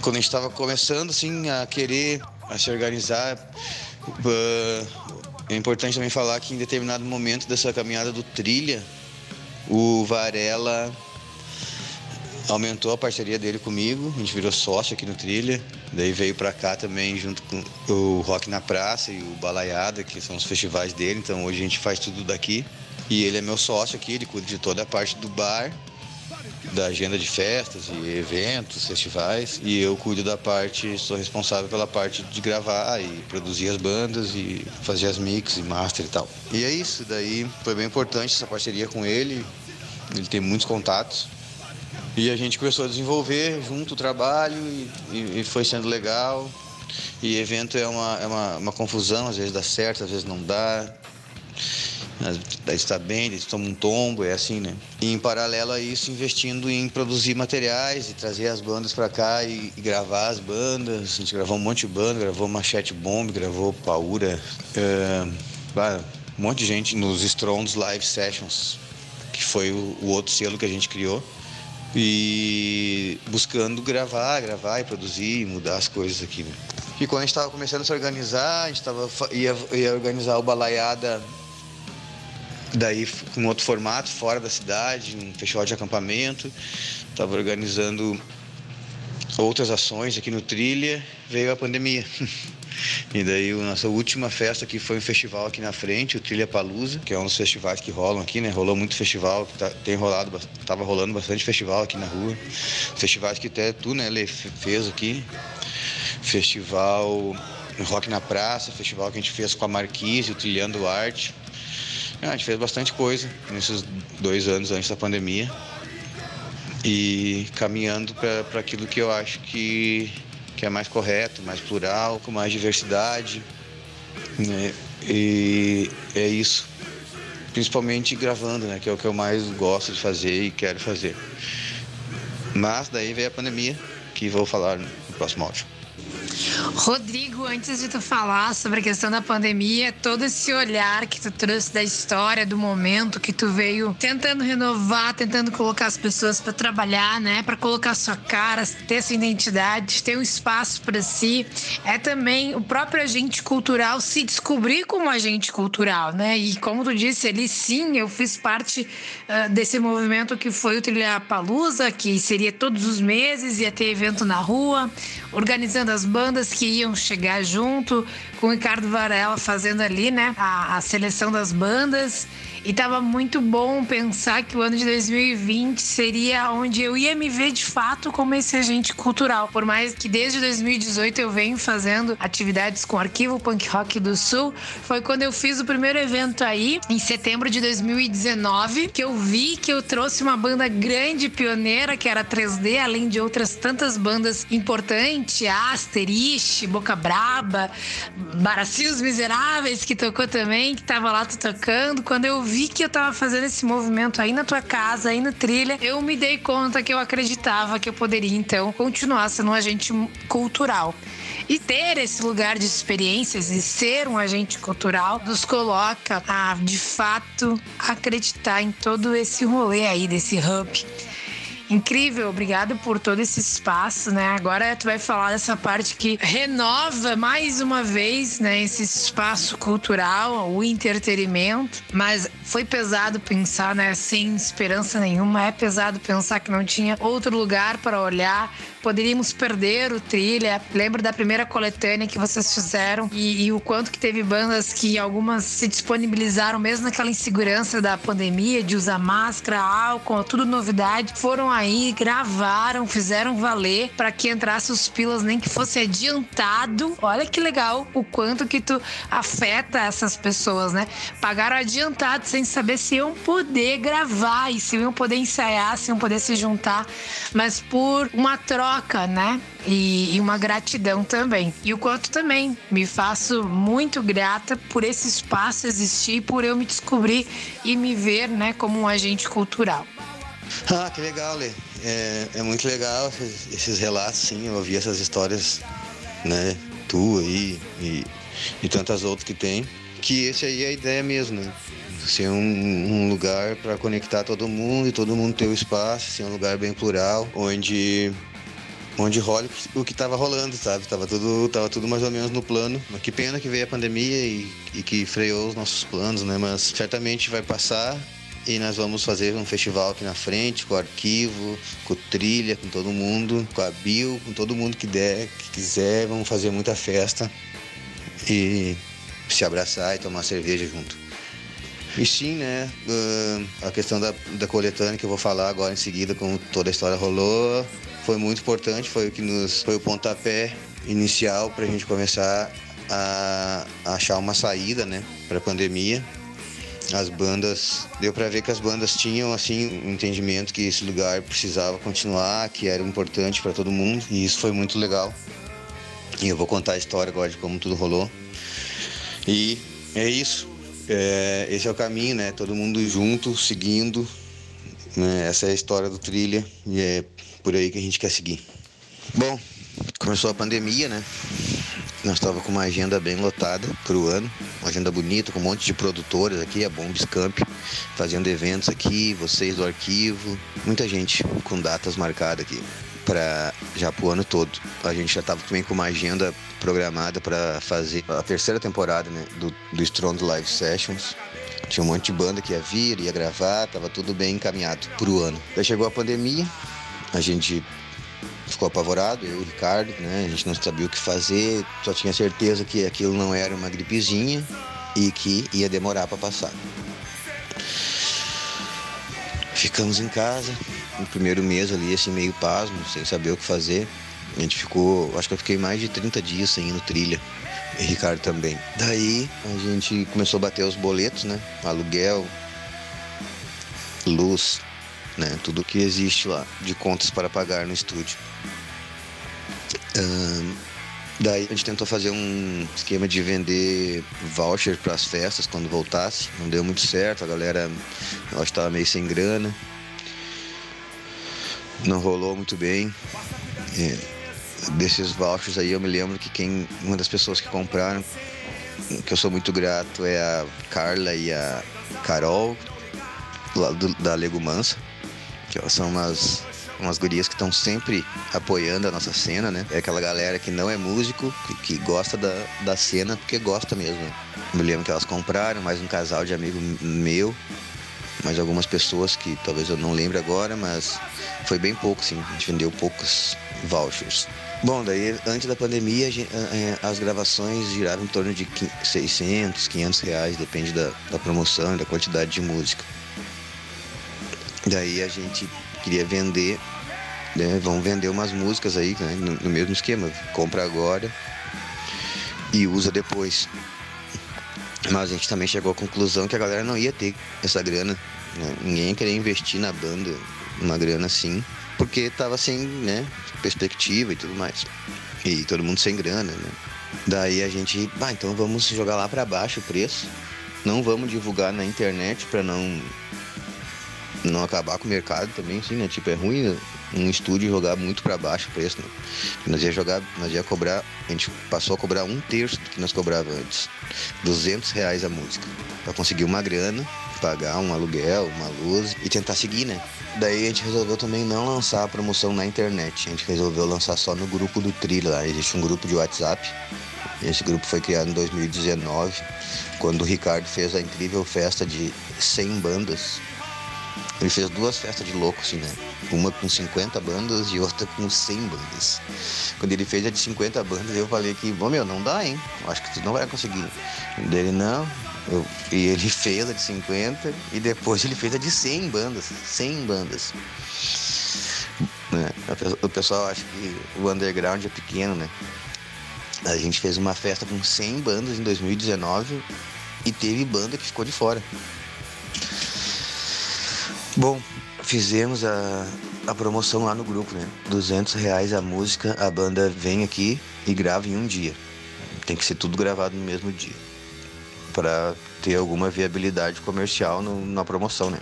Quando a gente estava começando assim a querer a se organizar, é importante também falar que em determinado momento dessa caminhada do trilha, o Varela aumentou a parceria dele comigo, a gente virou sócio aqui no Trilha. Daí veio para cá também junto com o Rock na Praça e o Balaiada, que são os festivais dele. Então hoje a gente faz tudo daqui. E ele é meu sócio aqui, ele cuida de toda a parte do bar, da agenda de festas e eventos, festivais. E eu cuido da parte, sou responsável pela parte de gravar e produzir as bandas e fazer as mix e master e tal. E é isso, daí foi bem importante essa parceria com ele. Ele tem muitos contatos. E a gente começou a desenvolver junto o trabalho e, e foi sendo legal. E evento é uma, é uma, uma confusão, às vezes dá certo, às vezes não dá daí está bem, daí toma um tombo, é assim, né? E em paralelo a isso, investindo em produzir materiais e trazer as bandas para cá e, e, gravar as bandas. A gente gravou um monte de banda, gravou Machete Bomb, gravou Paura, é, um monte de gente nos Strongs Live Sessions, que foi o, o outro selo que a gente criou e buscando gravar, gravar e produzir, e mudar as coisas aqui. Né? E quando a gente estava começando a se organizar, a gente tava, ia, ia organizar o Balaiada daí com outro formato, fora da cidade, um festival de acampamento. Estava organizando outras ações aqui no Trilha, veio a pandemia. E daí a nossa última festa aqui foi um festival aqui na frente, o Trilha Palusa, que é um dos festivais que rolam aqui, né? Rolou muito festival, tá, tem rolado, tava rolando bastante festival aqui na rua. Festivais que até tu, né, Lê, fez aqui. Festival Rock na Praça, festival que a gente fez com a Marquise, o Trilhando Arte. Ah, a gente fez bastante coisa nesses dois anos antes da pandemia. e caminhando para aquilo que eu acho que, que é mais correto, mais plural, com mais diversidade. Né? E é isso. Principalmente gravando, né? Que é o que eu mais gosto de fazer e quero fazer. Mas daí veio a pandemia, que vou falar no próximo áudio. Rodrigo, antes de tu falar sobre a questão da pandemia, todo esse olhar que tu trouxe da história, do momento que tu veio tentando renovar, tentando colocar as pessoas para trabalhar, né, para colocar sua cara, ter sua identidade, ter um espaço para si, é também o próprio agente cultural se descobrir como agente cultural, né? E como tu disse ali, sim, eu fiz parte uh, desse movimento que foi o Trilha Palusa, que seria todos os meses, ia ter evento na rua, organizando as bandas que iam chegar junto, com o Ricardo Varela fazendo ali, né, a, a seleção das bandas. E tava muito bom pensar que o ano de 2020 seria onde eu ia me ver de fato como esse agente cultural. Por mais que desde 2018 eu venho fazendo atividades com o Arquivo Punk Rock do Sul, foi quando eu fiz o primeiro evento aí, em setembro de 2019, que eu vi que eu trouxe uma banda grande, pioneira, que era 3D, além de outras tantas bandas importantes, Boca Braba, Baracios Miseráveis, que tocou também, que tava lá tocando. Quando eu vi que eu tava fazendo esse movimento aí na tua casa, aí no trilha, eu me dei conta que eu acreditava que eu poderia então continuar sendo um agente cultural. E ter esse lugar de experiências e ser um agente cultural nos coloca a, de fato, acreditar em todo esse rolê aí desse hub. Incrível, obrigado por todo esse espaço, né? Agora tu vai falar dessa parte que renova mais uma vez, né, esse espaço cultural, o entretenimento, mas foi pesado pensar, né, sem esperança nenhuma, é pesado pensar que não tinha outro lugar para olhar, poderíamos perder o trilha. Lembro da primeira coletânea que vocês fizeram e, e, o quanto que teve bandas que algumas se disponibilizaram mesmo naquela insegurança da pandemia, de usar máscara, álcool, tudo novidade, foram aí, gravaram, fizeram valer para que entrasse os pilas, nem que fosse adiantado. Olha que legal o quanto que tu afeta essas pessoas, né? Pagaram adiantado sem saber se iam poder gravar e se iam poder ensaiar, se iam poder se juntar, mas por uma troca troca, né? E, e, uma gratidão também. E o quanto também me faço muito grata por esse espaço existir, por eu me descobrir e me ver, né, como um agente cultural. Ah, que legal, Lê. É, é muito legal esses, relatos, sim. Eu ouvi essas histórias, né, tua aí e, e tantas outras que tem. Que esse aí é a ideia mesmo, né? ser um, um lugar para conectar todo mundo e todo mundo ter o espaço, ser um lugar bem plural, onde onde rola o que estava rolando, sabe? Tava tudo, tava tudo mais ou menos no plano. Mas que pena que veio a pandemia e, e que freou os nossos planos, né? Mas certamente vai passar e nós vamos fazer um festival aqui na frente, com o arquivo, com trilha, com todo mundo, com a Bill, com todo mundo que der, que quiser. Vamos fazer muita festa e se abraçar e tomar cerveja junto. E sim, né? Uh, a questão da, da coletânea que eu vou falar agora em seguida, como toda a história rolou, foi muito importante, foi o que nos foi o pontapé inicial para a gente começar a, a achar uma saída, né, para a pandemia. As bandas, deu para ver que as bandas tinham assim um entendimento que esse lugar precisava continuar, que era importante para todo mundo, e isso foi muito legal. E eu vou contar a história agora de como tudo rolou. E é isso. É, esse é o caminho, né? Todo mundo junto, seguindo. Né? Essa é a história do trilha e é por aí que a gente quer seguir. Bom, começou a pandemia, né? Nós estávamos com uma agenda bem lotada para o ano, uma agenda bonita, com um monte de produtoras aqui, a Bombs Camp, fazendo eventos aqui, vocês do arquivo, muita gente com datas marcadas aqui para já pro ano todo. A gente já estava também com uma agenda programada para fazer a terceira temporada né, do, do Strong Live Sessions. Tinha um monte de banda que ia vir, ia gravar, tava tudo bem encaminhado pro ano. Daí chegou a pandemia, a gente ficou apavorado, eu e o Ricardo, né? A gente não sabia o que fazer, só tinha certeza que aquilo não era uma gripezinha e que ia demorar para passar. Ficamos em casa, no primeiro mês ali, assim, meio pasmo, sem saber o que fazer. A gente ficou, acho que eu fiquei mais de 30 dias sem ir no trilha. E Ricardo também. Daí a gente começou a bater os boletos, né? Aluguel, luz, né? Tudo que existe lá de contas para pagar no estúdio. daí a gente tentou fazer um esquema de vender voucher para as festas quando voltasse. Não deu muito certo, a galera estava meio sem grana. Não rolou muito bem. É desses vouchers aí eu me lembro que quem uma das pessoas que compraram que eu sou muito grato é a Carla e a Carol lá do, da Legumança que são umas umas gurias que estão sempre apoiando a nossa cena, né? É aquela galera que não é músico, que, que gosta da, da cena porque gosta mesmo. Eu me lembro que elas compraram, mais um casal de amigo meu, mais algumas pessoas que talvez eu não lembre agora, mas foi bem pouco, sim. A gente vendeu poucos vouchers. Bom, daí antes da pandemia eh, as gravações giravam em torno de 600, 500 reais, depende da, da promoção e da quantidade de música. Daí a gente queria vender, né, vamos vender umas músicas aí, né, no, no mesmo esquema, compra agora e usa depois. Mas a gente também chegou à conclusão que a galera não ia ter essa grana. Né? Ninguém ia querer investir na banda uma grana assim porque tava sem, né, perspectiva e tudo mais. E todo mundo sem grana, né? Daí a gente, bah, então vamos jogar lá para baixo o preço. Não vamos divulgar na internet para não não acabar com o mercado também, assim, né? Tipo, é ruim um estúdio jogar muito para baixo o preço, né? Nós ia jogar, nós ia cobrar, a gente passou a cobrar um terço do que nós cobrava antes. 200 reais a música. para conseguir uma grana pagar um aluguel, uma luz e tentar seguir, né? Daí a gente resolveu também não lançar a promoção na internet. A gente resolveu lançar só no grupo do Trilha lá. Existe um grupo de WhatsApp. Esse grupo foi criado em 2019, quando o Ricardo fez a incrível festa de 100 bandas. Ele fez duas festas de louco, assim, né? Uma com 50 bandas e outra com 100 bandas. Quando ele fez a de 50 bandas, eu falei que, bom, meu, não dá, hein? Acho que tu não vai conseguir. Dele, não, eu, e ele fez a de 50 e depois ele fez a de 100 bandas. 100 bandas. Né? O pessoal acha que o underground é pequeno, né? A gente fez uma festa com 100 bandas em 2019 e teve banda que ficou de fora. Bom, fizemos a, a promoção lá no grupo, né? 200 reais a música, a banda vem aqui e grava em um dia. Tem que ser tudo gravado no mesmo dia para ter alguma viabilidade comercial no, na promoção, né?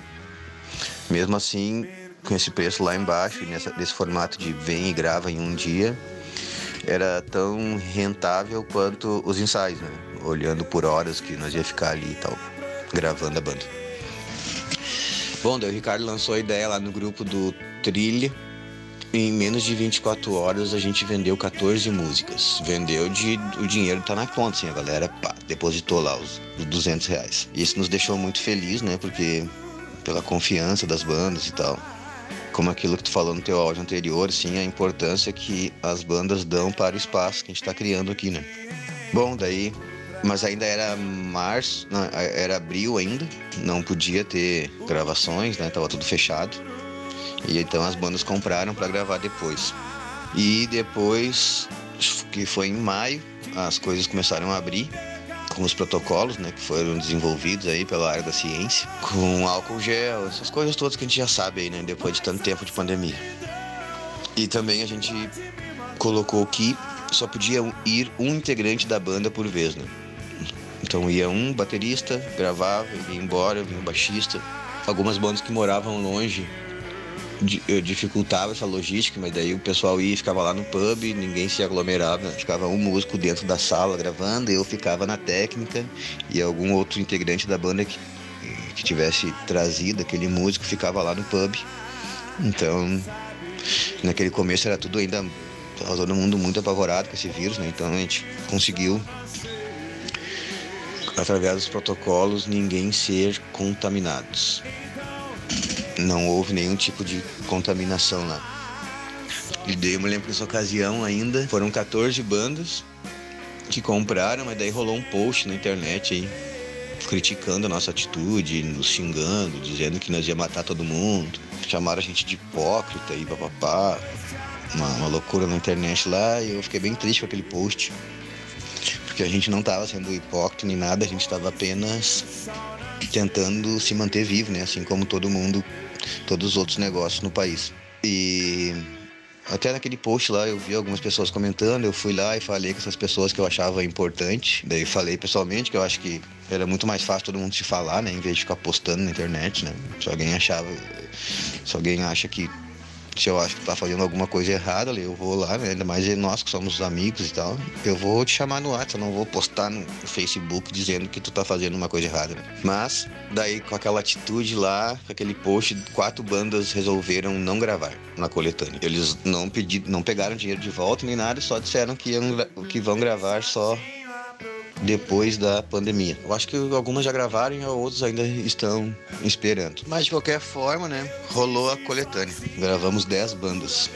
Mesmo assim, com esse preço lá embaixo nessa, nesse formato de vem e grava em um dia, era tão rentável quanto os ensaios, né? Olhando por horas que nós ia ficar ali e tal, gravando a banda. Bom, daí o Ricardo lançou a ideia lá no grupo do Trilha em menos de 24 horas a gente vendeu 14 músicas. Vendeu de o dinheiro tá na conta, assim, a galera pá, depositou lá os, os 200 reais. Isso nos deixou muito feliz, né? Porque pela confiança das bandas e tal. Como aquilo que tu falou no teu áudio anterior, sim, a importância que as bandas dão para o espaço que a gente está criando aqui, né? Bom, daí mas ainda era março, não, era abril ainda, não podia ter gravações, né? Tava tudo fechado. E então as bandas compraram para gravar depois. E depois, que foi em maio, as coisas começaram a abrir com os protocolos, né, que foram desenvolvidos aí pela área da ciência, com álcool gel, essas coisas todas que a gente já sabe aí, né, depois de tanto tempo de pandemia. E também a gente colocou que só podia ir um integrante da banda por vez, né? Então ia um baterista, gravava, ia embora, vinha um baixista. Algumas bandas que moravam longe dificultava essa logística, mas daí o pessoal ia ficava lá no pub, ninguém se aglomerava, ficava um músico dentro da sala gravando, eu ficava na técnica e algum outro integrante da banda que, que tivesse trazido aquele músico ficava lá no pub. Então, naquele começo era tudo ainda todo mundo muito apavorado com esse vírus, né? Então a gente conseguiu através dos protocolos ninguém ser contaminados não houve nenhum tipo de contaminação lá. E daí eu me lembro que nessa ocasião ainda foram 14 bandas que compraram, mas daí rolou um post na internet aí criticando a nossa atitude, nos xingando, dizendo que nós ia matar todo mundo. Chamaram a gente de hipócrita e papapá. Uma, uma loucura na internet lá e eu fiquei bem triste com aquele post. Porque a gente não estava sendo hipócrita nem nada, a gente estava apenas tentando se manter vivo, né? Assim como todo mundo todos os outros negócios no país. E até naquele post lá eu vi algumas pessoas comentando, eu fui lá e falei com essas pessoas que eu achava importante. Daí falei pessoalmente que eu acho que era muito mais fácil todo mundo se falar, né, em vez de ficar postando na internet, né? Se alguém achava, se alguém acha que se eu acho que tá fazendo alguma coisa errada ali, eu vou lá, né? ainda mais nós que somos amigos e tal, eu vou te chamar no WhatsApp, não vou postar no Facebook dizendo que tu tá fazendo uma coisa errada, né? Mas, daí com aquela atitude lá, com aquele post, quatro bandas resolveram não gravar na coletânea. Eles não pediram, não pegaram dinheiro de volta nem nada, só disseram que, iam, que vão gravar só depois da pandemia. Eu acho que algumas já gravaram e outros ainda estão esperando. Mas de qualquer forma, né, rolou a coletânea. Gravamos 10 bandas.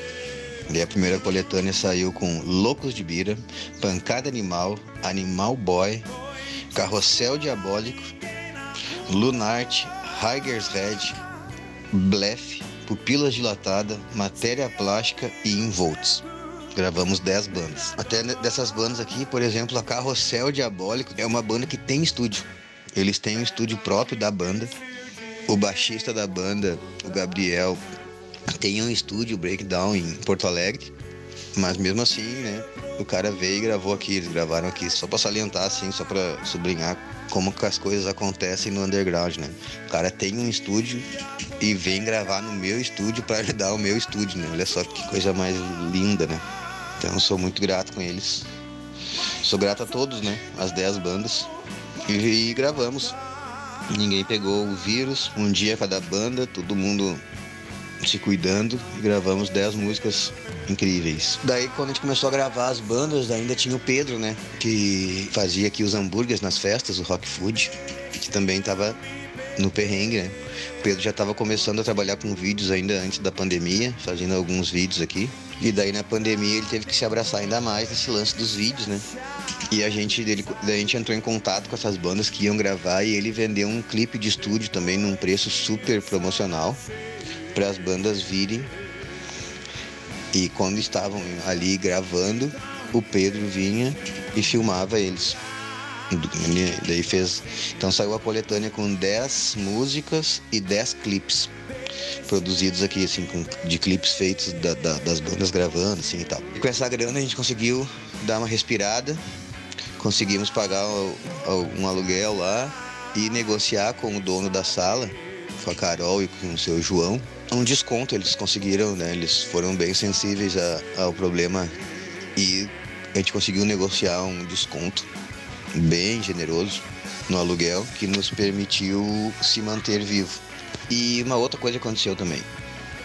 E a primeira coletânea saiu com Loucos de Bira, Pancada Animal, Animal Boy, Carrossel Diabólico, Lunart, Higer's Head, Bleff, Pupilas Dilatada, Matéria Plástica e Involts gravamos 10 bandas. Até dessas bandas aqui, por exemplo, a Carrossel Diabólico é uma banda que tem estúdio. Eles têm um estúdio próprio da banda. O baixista da banda, o Gabriel, tem um estúdio Breakdown em Porto Alegre. Mas mesmo assim, né? O cara veio e gravou aqui, eles gravaram aqui, só para salientar, assim, só para sublinhar como que as coisas acontecem no underground, né? O cara tem um estúdio e vem gravar no meu estúdio para ajudar o meu estúdio, né? Olha só que coisa mais linda, né? Então sou muito grato com eles. Sou grato a todos, né? As 10 bandas. E, e gravamos. Ninguém pegou o vírus, um dia cada banda, todo mundo se cuidando e gravamos 10 músicas incríveis. Daí quando a gente começou a gravar as bandas, ainda tinha o Pedro, né? Que fazia aqui os hambúrgueres nas festas, o Rock Food, que também estava no perrengue, né? O Pedro já estava começando a trabalhar com vídeos ainda antes da pandemia, fazendo alguns vídeos aqui. E daí na pandemia ele teve que se abraçar ainda mais nesse lance dos vídeos, né? E a gente, daí a gente entrou em contato com essas bandas que iam gravar e ele vendeu um clipe de estúdio também num preço super promocional para as bandas virem. E quando estavam ali gravando, o Pedro vinha e filmava eles. Daí fez. Então saiu a coletânea com 10 músicas e 10 clipes produzidos aqui, assim, com, de clipes feitos da, da, das bandas gravando, assim e tal. E com essa grana a gente conseguiu dar uma respirada, conseguimos pagar um aluguel lá e negociar com o dono da sala, com a Carol e com o seu João, um desconto. Eles conseguiram, né? Eles foram bem sensíveis a, ao problema e a gente conseguiu negociar um desconto bem generoso no aluguel que nos permitiu se manter vivo. E uma outra coisa aconteceu também.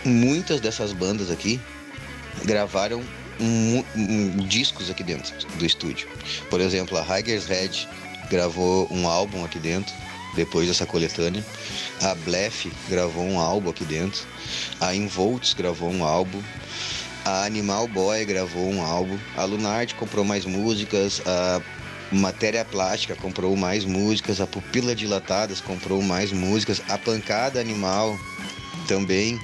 Muitas dessas bandas aqui gravaram um, um, discos aqui dentro do estúdio. Por exemplo, a Higer's Head gravou um álbum aqui dentro, depois dessa coletânea. A Bleff gravou um álbum aqui dentro. A Involts gravou um álbum. A Animal Boy gravou um álbum. A Lunard comprou mais músicas. A Matéria Plástica comprou mais músicas, a Pupila Dilatadas comprou mais músicas, a Pancada Animal também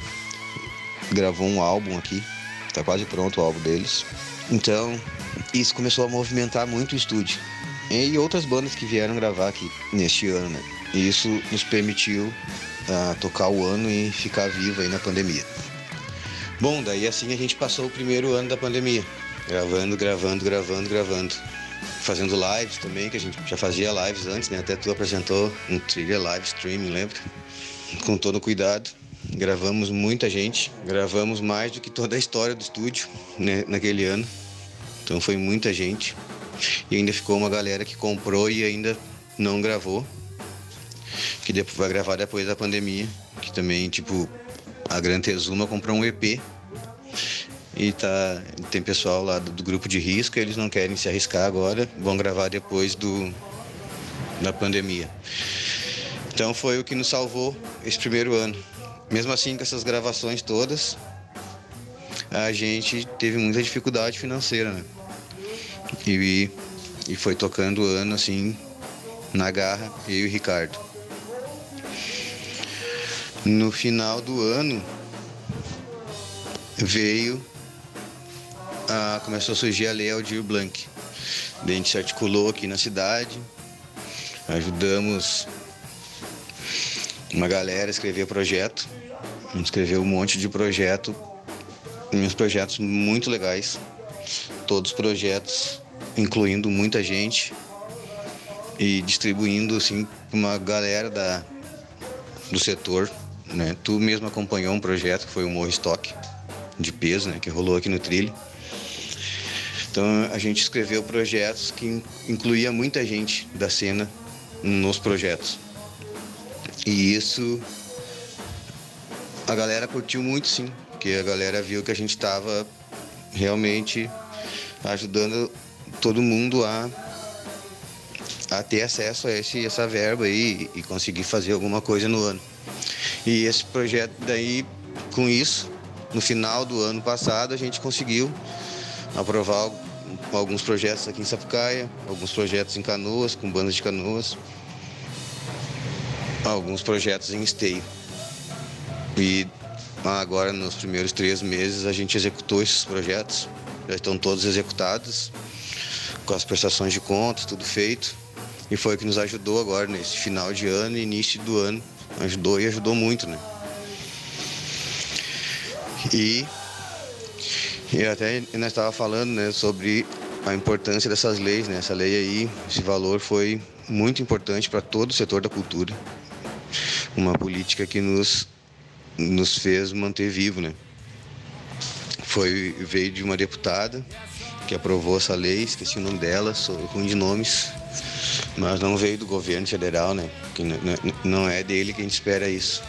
gravou um álbum aqui, está quase pronto o álbum deles. Então, isso começou a movimentar muito o estúdio. E outras bandas que vieram gravar aqui neste ano, né? E isso nos permitiu uh, tocar o ano e ficar vivo aí na pandemia. Bom, daí assim a gente passou o primeiro ano da pandemia. Gravando, gravando, gravando, gravando fazendo lives também, que a gente já fazia lives antes, né? Até tu apresentou um trilha live streaming, lembra? Com todo cuidado. Gravamos muita gente, gravamos mais do que toda a história do estúdio né, naquele ano. Então foi muita gente. E ainda ficou uma galera que comprou e ainda não gravou. Que vai gravar depois da pandemia. Que também, tipo, a Gran Tezuma comprou um EP e tá, tem pessoal lá do, do, grupo de risco, eles não querem se arriscar agora, vão gravar depois do, da pandemia. Então foi o que nos salvou esse primeiro ano. Mesmo assim, com essas gravações todas, a gente teve muita dificuldade financeira, né? E, e foi tocando o ano assim, na garra, eu e o Ricardo. No final do ano, veio começou a surgir a Lei Aldir Blanc. a gente se articulou aqui na cidade, ajudamos uma galera a escrever projeto A gente escreveu um monte de projeto, uns projetos muito legais. Todos os projetos incluindo muita gente e distribuindo assim uma galera da, do setor. Né? Tu mesmo acompanhou um projeto que foi o Morro Stock de peso, né? que rolou aqui no trilho. Então a gente escreveu projetos que incluía muita gente da cena nos projetos. E isso a galera curtiu muito sim, porque a galera viu que a gente estava realmente ajudando todo mundo a, a ter acesso a esse, essa verba aí e conseguir fazer alguma coisa no ano. E esse projeto daí, com isso, no final do ano passado, a gente conseguiu aprovar alguns projetos aqui em Sapucaia, alguns projetos em Canoas, com bandas de canoas, alguns projetos em esteio. E agora, nos primeiros três meses, a gente executou esses projetos, já estão todos executados, com as prestações de contas, tudo feito. E foi o que nos ajudou agora nesse final de ano e início do ano. Ajudou e ajudou muito, né? E, e até nós estava falando né, sobre a importância dessas leis, né? Essa lei aí, esse valor foi muito importante para todo o setor da cultura. Uma política que nos, nos fez manter vivo, né? Foi, veio de uma deputada que aprovou essa lei, esqueci o nome dela, sou ruim de nomes, mas não veio do governo federal, né? Que não é dele que a gente espera isso.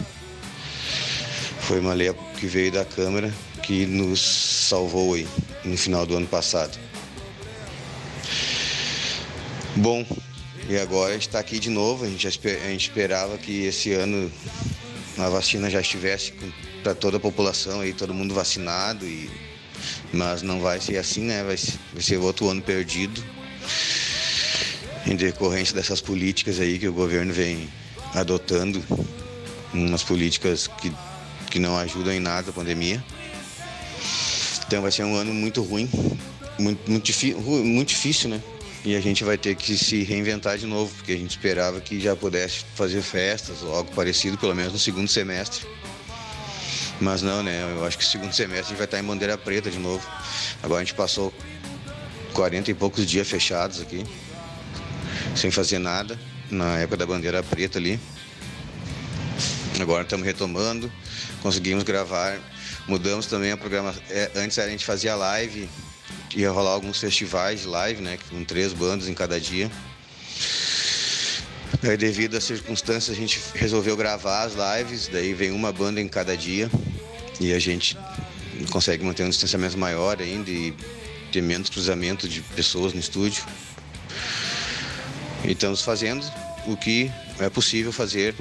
Foi uma lei que veio da Câmara que nos salvou aí no final do ano passado. Bom, e agora está aqui de novo. A gente, a gente esperava que esse ano a vacina já estivesse para toda a população aí, todo mundo vacinado e mas não vai ser assim, né? Vai ser, vai ser outro ano perdido em decorrência dessas políticas aí que o governo vem adotando, umas políticas que, que não ajudam em nada a pandemia. Então vai ser um ano muito ruim, muito, muito, muito difícil, né? E a gente vai ter que se reinventar de novo, porque a gente esperava que já pudesse fazer festas ou algo parecido, pelo menos no segundo semestre. Mas não, né? Eu acho que o segundo semestre a gente vai estar em bandeira preta de novo. Agora a gente passou 40 e poucos dias fechados aqui, sem fazer nada, na época da bandeira preta ali. Agora estamos retomando, conseguimos gravar, mudamos também a programação. É, antes a gente fazia live, ia rolar alguns festivais de live, né? Com três bandas em cada dia. Daí, devido às circunstâncias, a gente resolveu gravar as lives, daí vem uma banda em cada dia e a gente consegue manter um distanciamento maior ainda e ter menos cruzamento de pessoas no estúdio. E estamos fazendo o que é possível fazer.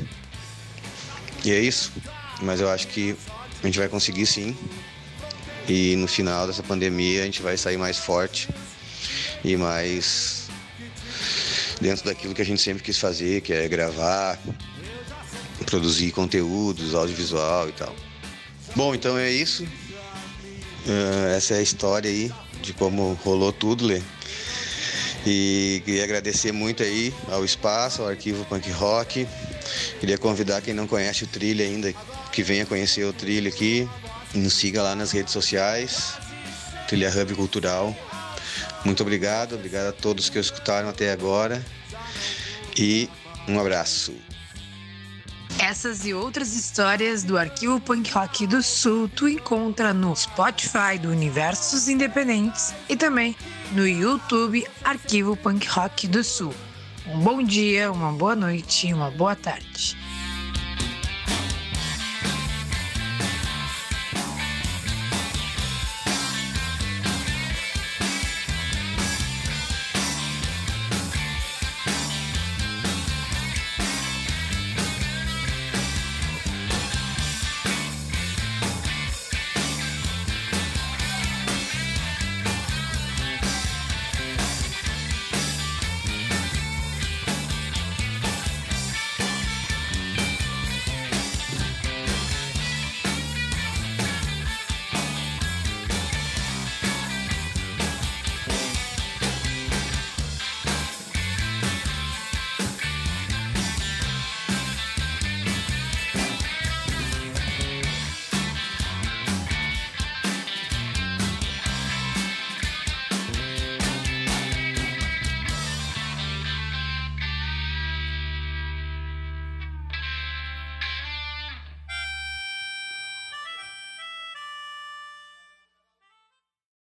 E é isso. Mas eu acho que a gente vai conseguir sim. E no final dessa pandemia a gente vai sair mais forte e mais dentro daquilo que a gente sempre quis fazer, que é gravar, produzir conteúdos, audiovisual e tal. Bom, então é isso. Uh, essa é a história aí de como rolou tudo, Lê. E queria agradecer muito aí ao espaço, ao arquivo Punk Rock. Queria convidar quem não conhece o Trilha ainda, que venha conhecer o Trilha aqui. Nos siga lá nas redes sociais, Trilha Hub Cultural. Muito obrigado, obrigado a todos que escutaram até agora e um abraço. Essas e outras histórias do Arquivo Punk Rock do Sul tu encontra no Spotify do Universos Independentes e também no YouTube Arquivo Punk Rock do Sul. Um bom dia, uma boa noite e uma boa tarde.